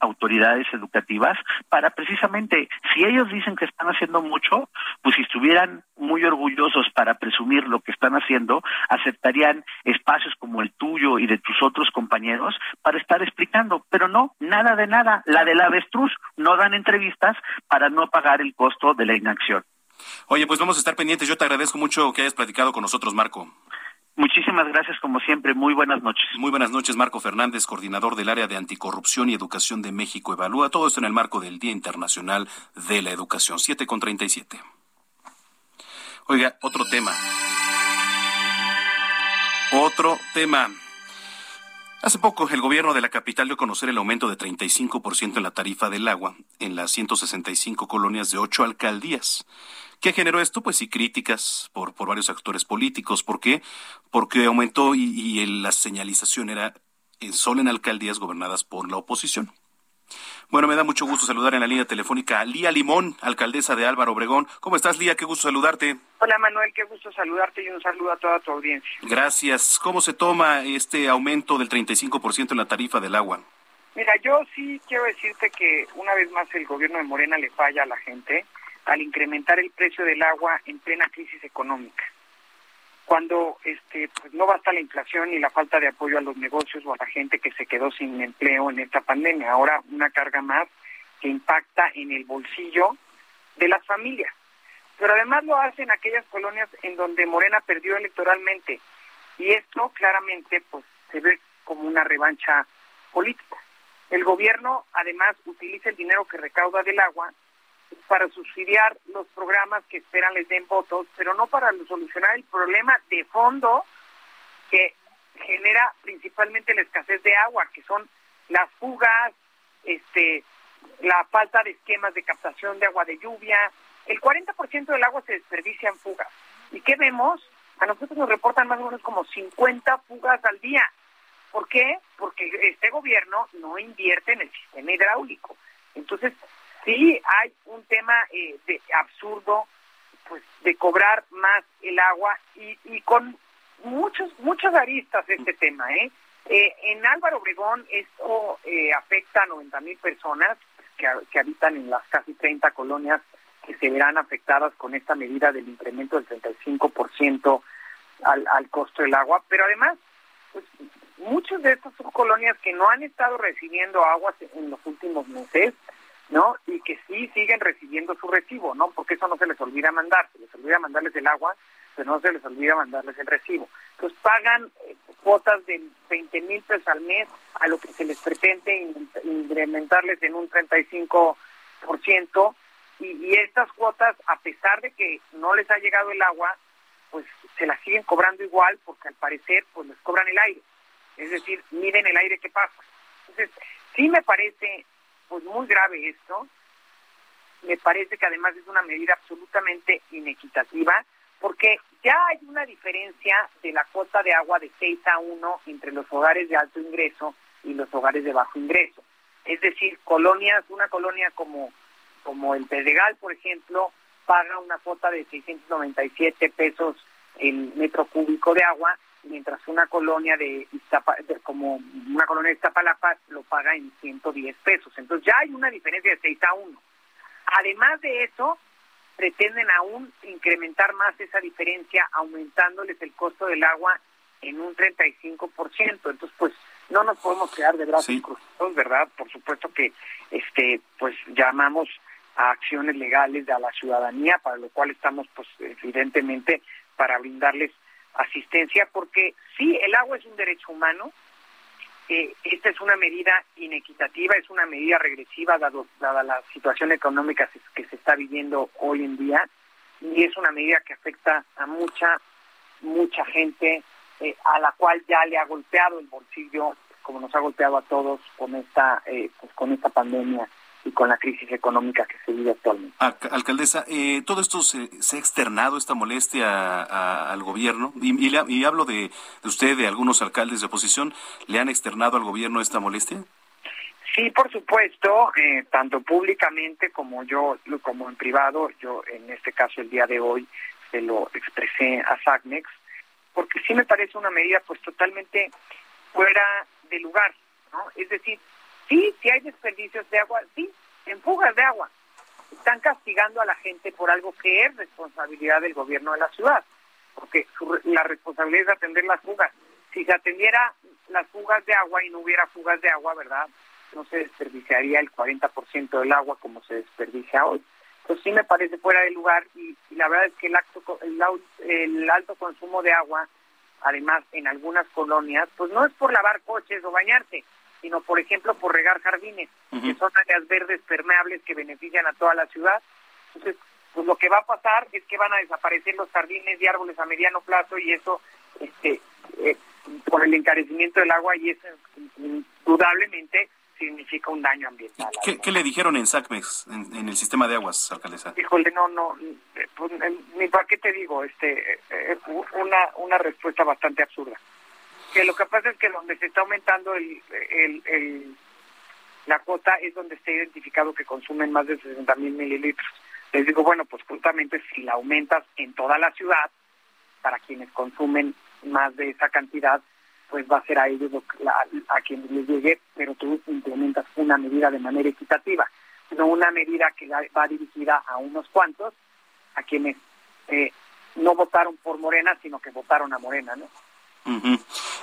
autoridades educativas, para precisamente, si ellos dicen que están haciendo mucho, pues si estuvieran muy orgullosos para presumir lo que están haciendo, aceptarían espacios como el tuyo y de tus otros compañeros para estar explicando, pero no, nada de nada. La del avestruz no dan entrevistas para no pagar el costo de la inacción. Oye, pues vamos a estar pendientes. Yo te agradezco mucho que hayas platicado con nosotros, Marco. Muchísimas gracias, como siempre. Muy buenas noches. Muy buenas noches, Marco Fernández, coordinador del área de anticorrupción y educación de México Evalúa. Todo esto en el marco del Día Internacional de la Educación. 7 con 37. Oiga, otro tema. Otro tema. Hace poco el gobierno de la capital dio a conocer el aumento de 35% en la tarifa del agua en las 165 colonias de ocho alcaldías. ¿Qué generó esto? Pues sí, críticas por, por varios actores políticos. ¿Por qué? Porque aumentó y, la señalización era solo en alcaldías gobernadas por la oposición. Bueno, me da mucho gusto saludar en la línea telefónica a Lía Limón, alcaldesa de Álvaro Obregón. ¿Cómo estás, Lía? Qué gusto saludarte. Hola, Manuel, qué gusto saludarte y un saludo a toda tu audiencia. Gracias. ¿Cómo se toma este aumento del 35% en la tarifa del agua? Mira, yo sí quiero decirte que una vez más el gobierno de Morena le falla a la gente al incrementar el precio del agua en plena crisis económica. Cuando este pues no basta la inflación y la falta de apoyo a los negocios o a la gente que se quedó sin empleo en esta pandemia, ahora una carga más que impacta en el bolsillo de las familias. Pero además lo hacen aquellas colonias en donde Morena perdió electoralmente y esto claramente pues se ve como una revancha política. El gobierno además utiliza el dinero que recauda del agua para subsidiar los programas que esperan les den votos, pero no para solucionar el problema de fondo que genera principalmente la escasez de agua, que son las fugas, este, la falta de esquemas de captación de agua de lluvia. El 40% del agua se desperdicia en fugas. ¿Y qué vemos? A nosotros nos reportan más o menos como 50 fugas al día. ¿Por qué? Porque este gobierno no invierte en el sistema hidráulico. Entonces, sí hay un tema eh, de absurdo pues de cobrar más el agua y, y con muchos muchas aristas este tema eh, eh en Álvaro Obregón esto eh, afecta a 90 mil personas que, que habitan en las casi 30 colonias que se verán afectadas con esta medida del incremento del 35% al, al costo del agua, pero además, pues, muchas de estas son colonias que no han estado recibiendo agua en los últimos meses, ¿no? Y que sí siguen recibiendo su recibo, ¿no? Porque eso no se les olvida mandar, se les olvida mandarles el agua, pero no se les olvida mandarles el recibo. Entonces pagan eh, cuotas de 20 mil pesos al mes a lo que se les pretende incrementarles en un 35%, y, y estas cuotas, a pesar de que no les ha llegado el agua, pues se las siguen cobrando igual porque al parecer pues les cobran el aire. Es decir, miden el aire que pasa. Entonces, sí me parece pues muy grave esto. Me parece que además es una medida absolutamente inequitativa porque ya hay una diferencia de la cuota de agua de 6 a 1 entre los hogares de alto ingreso y los hogares de bajo ingreso. Es decir, colonias, una colonia como, como el Pedregal, por ejemplo, paga una cuota de 697 pesos el metro cúbico de agua mientras una colonia de, como una colonia de Iztapalapa lo paga en 110 pesos. Entonces ya hay una diferencia de 6 a 1. Además de eso, pretenden aún incrementar más esa diferencia aumentándoles el costo del agua en un 35%. Entonces, pues no nos podemos quedar de brazos cruzados, ¿verdad? Por supuesto que este pues llamamos a acciones legales a la ciudadanía, para lo cual estamos pues evidentemente para brindarles asistencia, porque sí, el agua es un derecho humano, eh, esta es una medida inequitativa, es una medida regresiva dado, dada la situación económica que se está viviendo hoy en día, y es una medida que afecta a mucha, mucha gente, eh, a la cual ya le ha golpeado el bolsillo como nos ha golpeado a todos con esta, eh, pues con esta pandemia y con la crisis económica que se vive actualmente. Alcaldesa, eh, todo esto se, ha externado, esta molestia al gobierno, y, hablo de, usted, de algunos alcaldes de oposición, ¿le han externado al gobierno esta molestia? Sí, por supuesto, eh, tanto públicamente como yo, como en privado, yo en este caso el día de hoy se lo expresé a SACMEX, porque sí me parece una medida pues totalmente fuera de lugar, ¿no? Es decir, Sí, si hay desperdicios de agua, sí, en fugas de agua. Están castigando a la gente por algo que es responsabilidad del gobierno de la ciudad, porque la responsabilidad es atender las fugas. Si se atendiera las fugas de agua y no hubiera fugas de agua, ¿verdad? No se desperdiciaría el 40% del agua como se desperdicia hoy. Pues sí me parece fuera de lugar y, la verdad es que el, acto, el, el alto consumo de agua, además en algunas colonias, pues no es por lavar coches o bañarse, sino por ejemplo por regar jardines, que son áreas verdes permeables que benefician a toda la ciudad. Entonces, pues lo que va a pasar es que van a desaparecer los jardines y árboles a mediano plazo y eso, este, eh, por el encarecimiento del agua y eso indudablemente significa un daño ambiental. ¿Qué, le dijeron en SACMEX, en, el sistema de aguas, alcaldesa? Híjole, no, no, eh, pues, ni para qué te digo, este, eh, una, una respuesta bastante absurda que lo que pasa es que donde se está aumentando el, la cuota es donde está identificado que consumen más de 60 mil mililitros. Les digo, bueno, pues justamente si la aumentas en toda la ciudad, para quienes consumen más de esa cantidad, pues va a ser a ellos a quienes les llegue, pero tú implementas una medida de manera equitativa, no una medida que va dirigida a unos cuantos, a quienes eh, no votaron por Morena, sino que votaron a Morena, ¿no?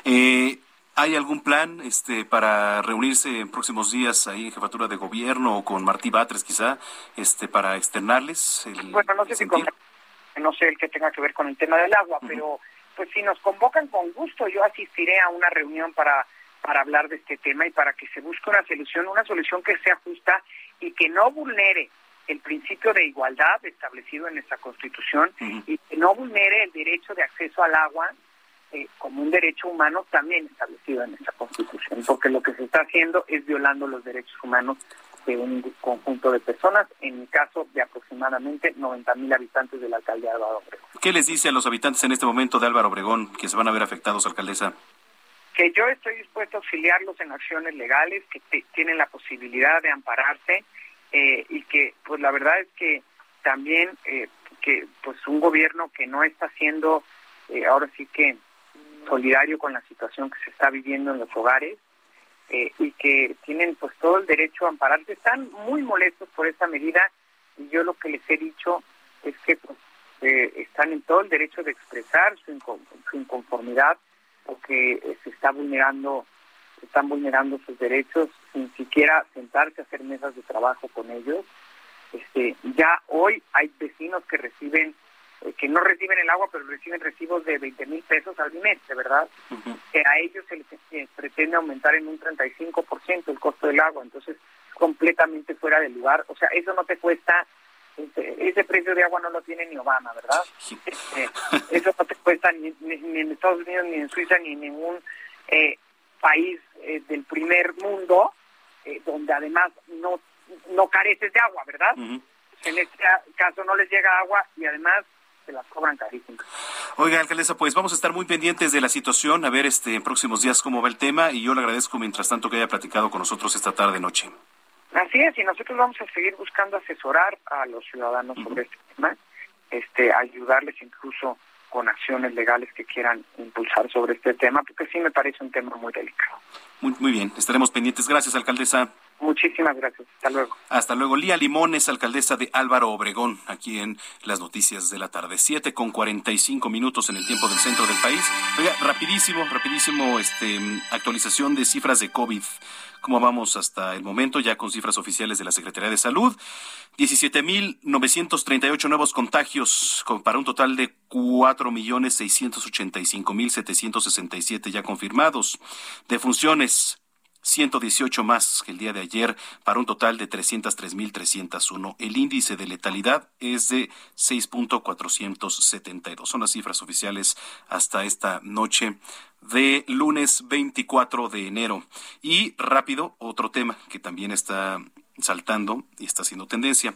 Eh, ¿Hay algún plan este, para reunirse en próximos días ahí en jefatura de gobierno o con Martí Batres quizá este, para externarles? El, bueno, no sé si no sé el que tenga que ver con el tema del agua, pero pues si nos convocan con gusto, yo asistiré a una reunión para para hablar de este tema y para que se busque una solución, una solución que sea justa y que no vulnere el principio de igualdad establecido en nuestra Constitución y que no vulnere el derecho de acceso al agua eh, como un derecho humano también establecido en esta Constitución, porque lo que se está haciendo es violando los derechos humanos de un conjunto de personas, en el caso de aproximadamente 90 mil habitantes de la alcaldía de Álvaro Obregón. ¿Qué les dice a los habitantes en este momento de Álvaro Obregón que se van a ver afectados, alcaldesa? Que yo estoy dispuesto a auxiliarlos en acciones legales, que tienen la posibilidad de ampararse eh, y que, pues la verdad es que también eh, que pues un gobierno que no está haciendo, ahora sí que solidario con la situación que se está viviendo en los hogares eh, y que tienen pues todo el derecho a ampararse. Están muy molestos por esta medida y yo lo que les he dicho es que pues, eh, están en todo el derecho de expresar su, inconformidad porque se está vulnerando están vulnerando sus derechos sin siquiera sentarse a hacer mesas de trabajo con ellos. Este, ya hoy hay vecinos que reciben que no reciben el agua, pero reciben recibos de 20 mil pesos al mes, de verdad, que a ellos se les pretende aumentar en un 35% el costo del agua, entonces completamente fuera del lugar. O sea, eso no te cuesta, este, ese precio de agua no lo tiene ni Obama, ¿verdad? Este, eso no te cuesta ni, en Estados Unidos, ni en Suiza, ni en ningún eh, país eh, del primer mundo, donde además no, no careces de agua, ¿verdad? En este caso no les llega agua y además se las cobran carísimas. Oiga, alcaldesa, pues vamos a estar muy pendientes de la situación, a ver este en próximos días cómo va el tema y yo le agradezco mientras tanto que haya platicado con nosotros esta tarde noche. Así es, y nosotros vamos a seguir buscando asesorar a los ciudadanos sobre este tema, este, ayudarles incluso con acciones legales que quieran impulsar sobre este tema, porque sí me parece un tema muy delicado. Muy, muy bien, estaremos pendientes. Gracias, alcaldesa. Muchísimas gracias. Hasta luego. Hasta luego. Lía Limones, alcaldesa de Álvaro Obregón, aquí en las noticias de la tarde. Siete con cuarenta y cinco minutos en el tiempo del centro del país. Oiga, rapidísimo, rapidísimo, este, actualización de cifras de COVID. ¿Cómo vamos hasta el momento? Ya con cifras oficiales de la Secretaría de Salud. 17.938 nuevos contagios para un total de 4.685.767 ya confirmados. Defunciones 118 más que el día de ayer, para un total de 303.301. El índice de letalidad es de 6.472. Son las cifras oficiales hasta esta noche de lunes 24 de enero. Y rápido, otro tema que también está saltando y está haciendo tendencia.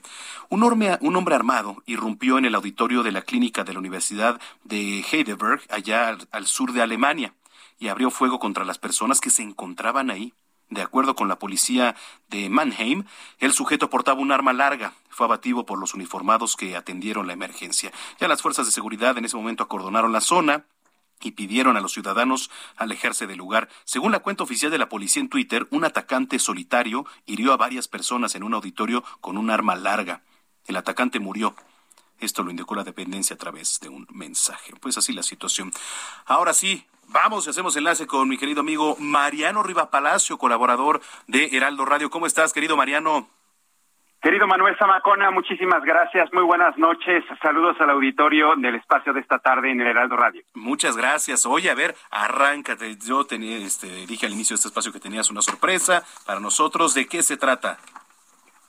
Un hombre, un hombre armado irrumpió en el auditorio de la clínica de la Universidad de Heidelberg, allá al sur de Alemania y abrió fuego contra las personas que se encontraban ahí. De acuerdo con la policía de Mannheim, el sujeto portaba un arma larga. Fue abatido por los uniformados que atendieron la emergencia. Ya las fuerzas de seguridad en ese momento acordonaron la zona y pidieron a los ciudadanos alejarse del lugar. Según la cuenta oficial de la policía en Twitter, un atacante solitario hirió a varias personas en un auditorio con un arma larga. El atacante murió. Esto lo indicó la dependencia a través de un mensaje. Pues así la situación. Ahora sí, Vamos y hacemos enlace con mi querido amigo Mariano Riva Palacio, colaborador de Heraldo Radio. ¿Cómo estás, querido Mariano? Querido Manuel Zamacona, muchísimas gracias. Muy buenas noches. Saludos al auditorio del espacio de esta tarde en el Heraldo Radio. Muchas gracias. Oye, a ver, arráncate. Yo tenía, este, dije al inicio de este espacio que tenías una sorpresa para nosotros. ¿De qué se trata?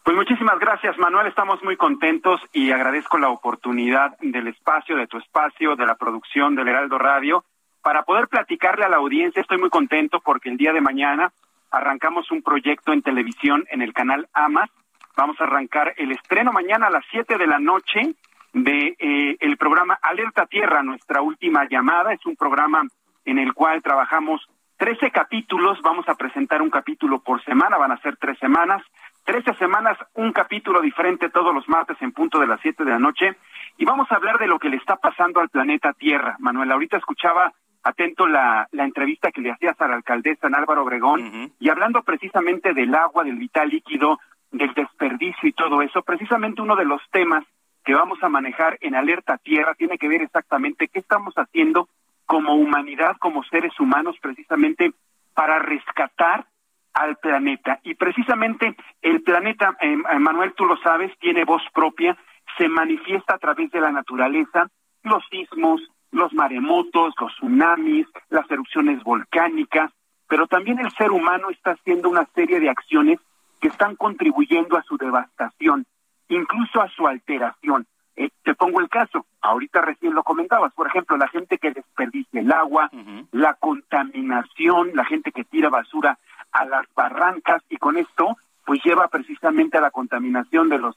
Pues muchísimas gracias, Manuel. Estamos muy contentos y agradezco la oportunidad del espacio, de tu espacio, de la producción del Heraldo Radio para poder platicarle a la audiencia. Estoy muy contento porque el día de mañana arrancamos un proyecto en televisión en el canal AMAS. Vamos a arrancar el estreno mañana a las 7 de la noche de eh, el programa Alerta Tierra, nuestra última llamada. Es un programa en el cual trabajamos 13 capítulos. Vamos a presentar un capítulo por semana, van a ser tres semanas. 13 semanas, un capítulo diferente todos los martes en punto de las 7 de la noche. Y vamos a hablar de lo que le está pasando al planeta Tierra. Manuel, ahorita escuchaba atento la, la entrevista que le hacías a la alcaldesa en Álvaro Obregón y hablando precisamente del agua, del vital líquido, del desperdicio y todo eso, precisamente uno de los temas que vamos a manejar en Alerta Tierra tiene que ver exactamente qué estamos haciendo como humanidad, como seres humanos, precisamente para rescatar al planeta. Y precisamente el planeta, eh, Manuel, tú lo sabes, tiene voz propia, se manifiesta a través de la naturaleza, los sismos, los maremotos, los tsunamis, las erupciones volcánicas, pero también el ser humano está haciendo una serie de acciones que están contribuyendo a su devastación, incluso a su alteración. Eh, te pongo el caso, ahorita recién lo comentabas, por ejemplo, la gente que desperdicia el agua, la contaminación, la gente que tira basura a las barrancas y con esto pues lleva precisamente a la contaminación de los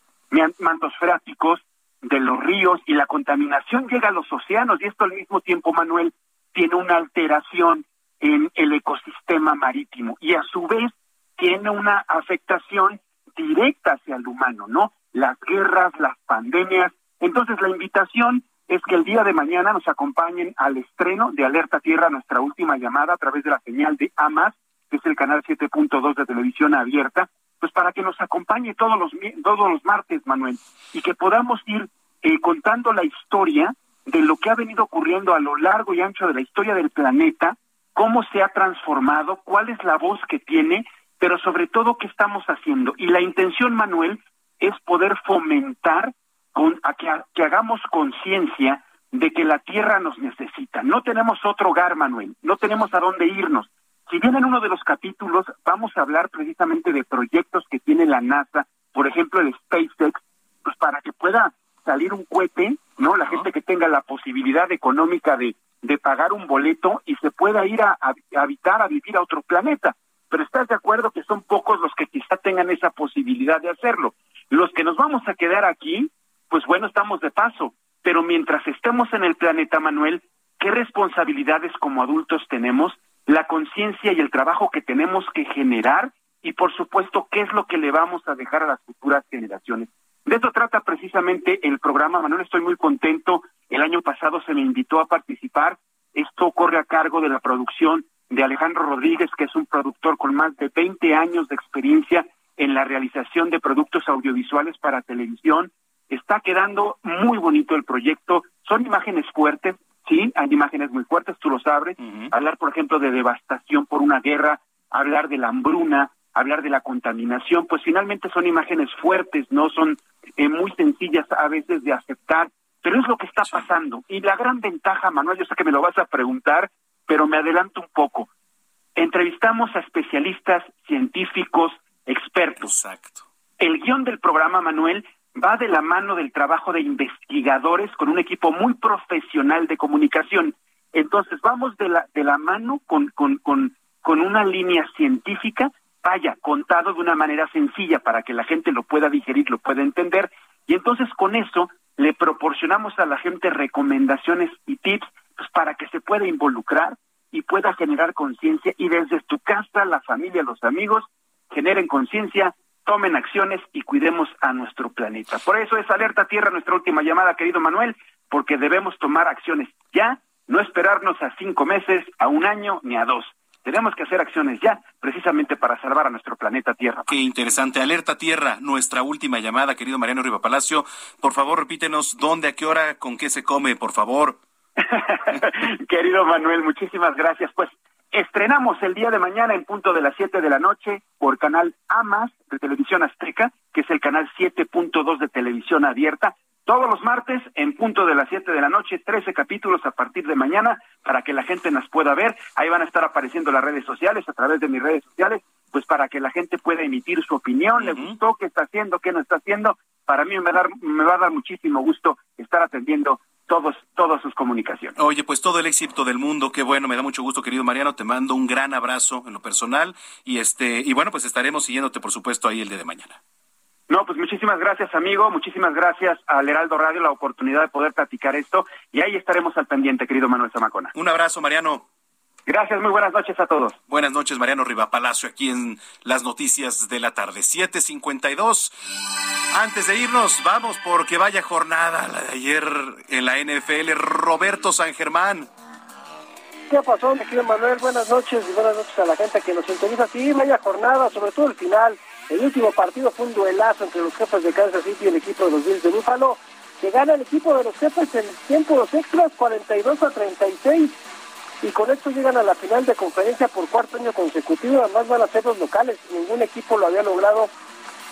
mantos freáticos, de los ríos y la contaminación llega a los océanos y esto al mismo tiempo, Manuel, tiene una alteración en el ecosistema marítimo y a su vez tiene una afectación directa hacia el humano, ¿no? Las guerras, las pandemias. Entonces la invitación es que el día de mañana nos acompañen al estreno de Alerta Tierra, nuestra última llamada a través de la señal de AMAS, que es el canal 7.2 de televisión abierta, pues para que nos acompañe todos los todos los martes, Manuel, y que podamos ir eh, contando la historia de lo que ha venido ocurriendo a lo largo y ancho de la historia del planeta, cómo se ha transformado, cuál es la voz que tiene, pero sobre todo qué estamos haciendo. Y la intención, Manuel, es poder fomentar con, a que, que hagamos conciencia de que la Tierra nos necesita. No tenemos otro hogar, Manuel, no tenemos a dónde irnos. Bien en uno de los capítulos vamos a hablar precisamente de proyectos que tiene la NASA, por ejemplo el SpaceX, pues para que pueda salir un cohete, ¿no? La gente que tenga la posibilidad económica de, de pagar un boleto y se pueda ir a, habitar, a vivir a otro planeta. Pero estás de acuerdo que son pocos los que quizá tengan esa posibilidad de hacerlo. Los que nos vamos a quedar aquí, pues bueno, estamos de paso. Pero mientras estemos en el planeta, Manuel, ¿qué responsabilidades como adultos tenemos la conciencia y el trabajo que tenemos que generar y por supuesto qué es lo que le vamos a dejar a las futuras generaciones. De eso trata precisamente el programa, Manuel, estoy muy contento. El año pasado se me invitó a participar. Esto corre a cargo de la producción de Alejandro Rodríguez, que es un productor con más de 20 años de experiencia en la realización de productos audiovisuales para televisión. Está quedando muy bonito el proyecto. Son imágenes fuertes, Sí, hay imágenes muy fuertes, tú lo sabes. Hablar, por ejemplo, de devastación por una guerra, hablar de la hambruna, hablar de la contaminación, pues finalmente son imágenes fuertes, no son eh, muy sencillas a veces de aceptar, pero es lo que está pasando. Y la gran ventaja, Manuel, yo sé que me lo vas a preguntar, pero me adelanto un poco. entrevistamos a especialistas, científicos, expertos. Exacto. El guion del programa, Manuel, va de la mano del trabajo de investigadores con un equipo muy profesional de comunicación. Entonces, vamos de la, de la mano con, con, con, con una línea científica, vaya, contado de una manera sencilla para que la gente lo pueda digerir, lo pueda entender, y entonces con eso le proporcionamos a la gente recomendaciones y tips pues, para que se pueda involucrar y pueda generar conciencia y desde tu casa, la familia, los amigos, generen conciencia, tomen acciones y cuidemos a nuestro planeta. Por eso es Alerta Tierra nuestra última llamada, querido Manuel, porque debemos tomar acciones ya, no esperarnos a cinco meses, a un año ni a dos. Tenemos que hacer acciones ya, precisamente para salvar a nuestro planeta Tierra. Qué interesante. Alerta Tierra, nuestra última llamada, querido Mariano Riva Palacio. Por favor, repítenos dónde, a qué hora, con qué se come, por favor. <laughs> querido Manuel, muchísimas gracias. Pues estrenamos el día de mañana en punto de las 7 de la noche por canal AMAS de Televisión Azteca, que es el canal 7.2 de televisión abierta. Todos los martes, en punto de las 7 de la noche, 13 capítulos a partir de mañana para que la gente nos pueda ver. Ahí van a estar apareciendo las redes sociales, a través de mis redes sociales, pues para que la gente pueda emitir su opinión, le gustó, qué está haciendo, qué no está haciendo. Para mí me va a dar, me va a dar muchísimo gusto estar atendiendo todos, todas sus comunicaciones. Oye, pues todo el éxito del mundo, qué bueno, me da mucho gusto, querido Mariano, te mando un gran abrazo en lo personal y este, y bueno, pues estaremos siguiéndote, por supuesto, ahí el día de mañana. No, pues muchísimas gracias, amigo. Muchísimas gracias al Heraldo Radio la oportunidad de poder platicar esto. Y ahí estaremos al pendiente, querido Manuel Zamacona. Un abrazo, Mariano. Gracias, muy buenas noches a todos. Buenas noches, Mariano Rivapalacio, aquí en las noticias de la tarde, 7.52. Antes de irnos, vamos porque vaya jornada la de ayer en la NFL. Roberto San Germán. ¿Qué pasó, mi querido Manuel? Buenas noches y buenas noches a la gente que nos sintoniza. Sí, vaya jornada, sobre todo el final. El último partido fue un duelazo entre los jefes de Kansas City y el equipo de los Bills de Búfalo, que gana el equipo de los jefes en tiempos extras 42 a 36 y con esto llegan a la final de conferencia por cuarto año consecutivo, además van a ser los locales, ningún equipo lo había logrado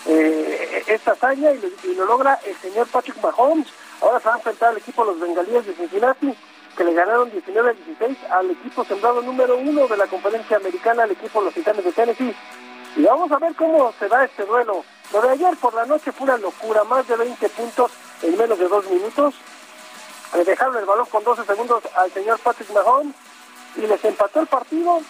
eh, esta hazaña y lo, logra el señor Patrick Mahomes, ahora se va a enfrentar al equipo los bengalíes de Cincinnati, que le ganaron 19 a 16 al equipo sembrado número uno de la conferencia americana, al equipo los titanes de Tennessee. Y vamos a ver cómo se da este duelo. Lo de ayer por la noche fue una locura, más de 20 puntos en menos de dos minutos. Le dejaron el balón con 12 segundos al señor Patrick Mahomes y les empató el partido.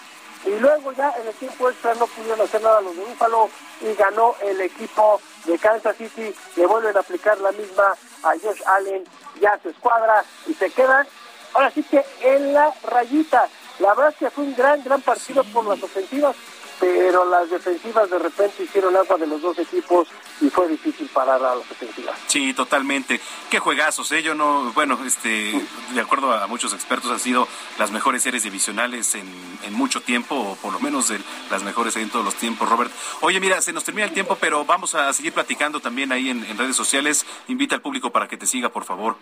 Y luego ya en el tiempo extra no pudieron hacer nada los de Búfalo y ganó el equipo de Kansas City. Le vuelven a aplicar la misma a Josh Allen y a su escuadra y se quedan ahora sí que en la rayita. La verdad es que fue un gran, gran partido por las ofensivas pero las defensivas de repente hicieron agua de los dos equipos y fue difícil parar a las defensivas. Sí, totalmente. Qué juegazos, ¿eh? Yo no, bueno, este, de acuerdo a muchos expertos, han sido las mejores series divisionales en, en mucho tiempo, o por lo menos las mejores en todos los tiempos, Robert. Oye, mira, se nos termina el tiempo, pero vamos a seguir platicando también ahí en, en redes sociales. Invita al público para que te siga, por favor.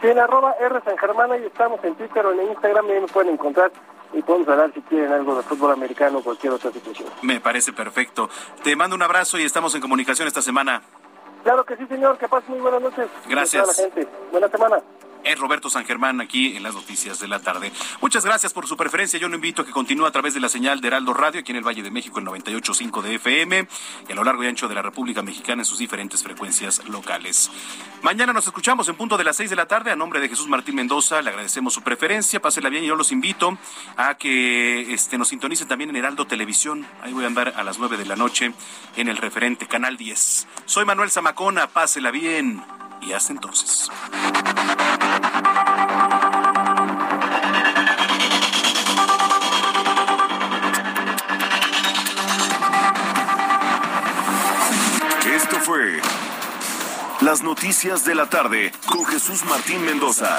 Sí, en arroba R San Germán, ahí estamos en Twitter o en Instagram, ahí me pueden encontrar y podemos hablar si quieren algo de fútbol americano o cualquier otra situación. Me parece perfecto. Te mando un abrazo y estamos en comunicación esta semana. Claro que sí, señor. Que pase muy buenas noches. Gracias. A la gente. Buena semana es Roberto San Germán aquí en las noticias de la tarde. Muchas gracias por su preferencia. Yo lo invito a que continúe a través de la señal de Heraldo Radio aquí en el Valle de México, el 98.5 de FM y a lo largo y ancho de la República Mexicana en sus diferentes frecuencias locales. Mañana nos escuchamos en punto de las 6 de la tarde. A nombre de Jesús Martín Mendoza, le agradecemos su preferencia. Pásela bien y yo los invito a que este, nos sintonicen también en Heraldo Televisión. Ahí voy a andar a las 9 de la noche en el referente Canal 10. Soy Manuel Zamacona. Pásela bien y hasta entonces. Esto fue Las Noticias de la Tarde con Jesús Martín Mendoza.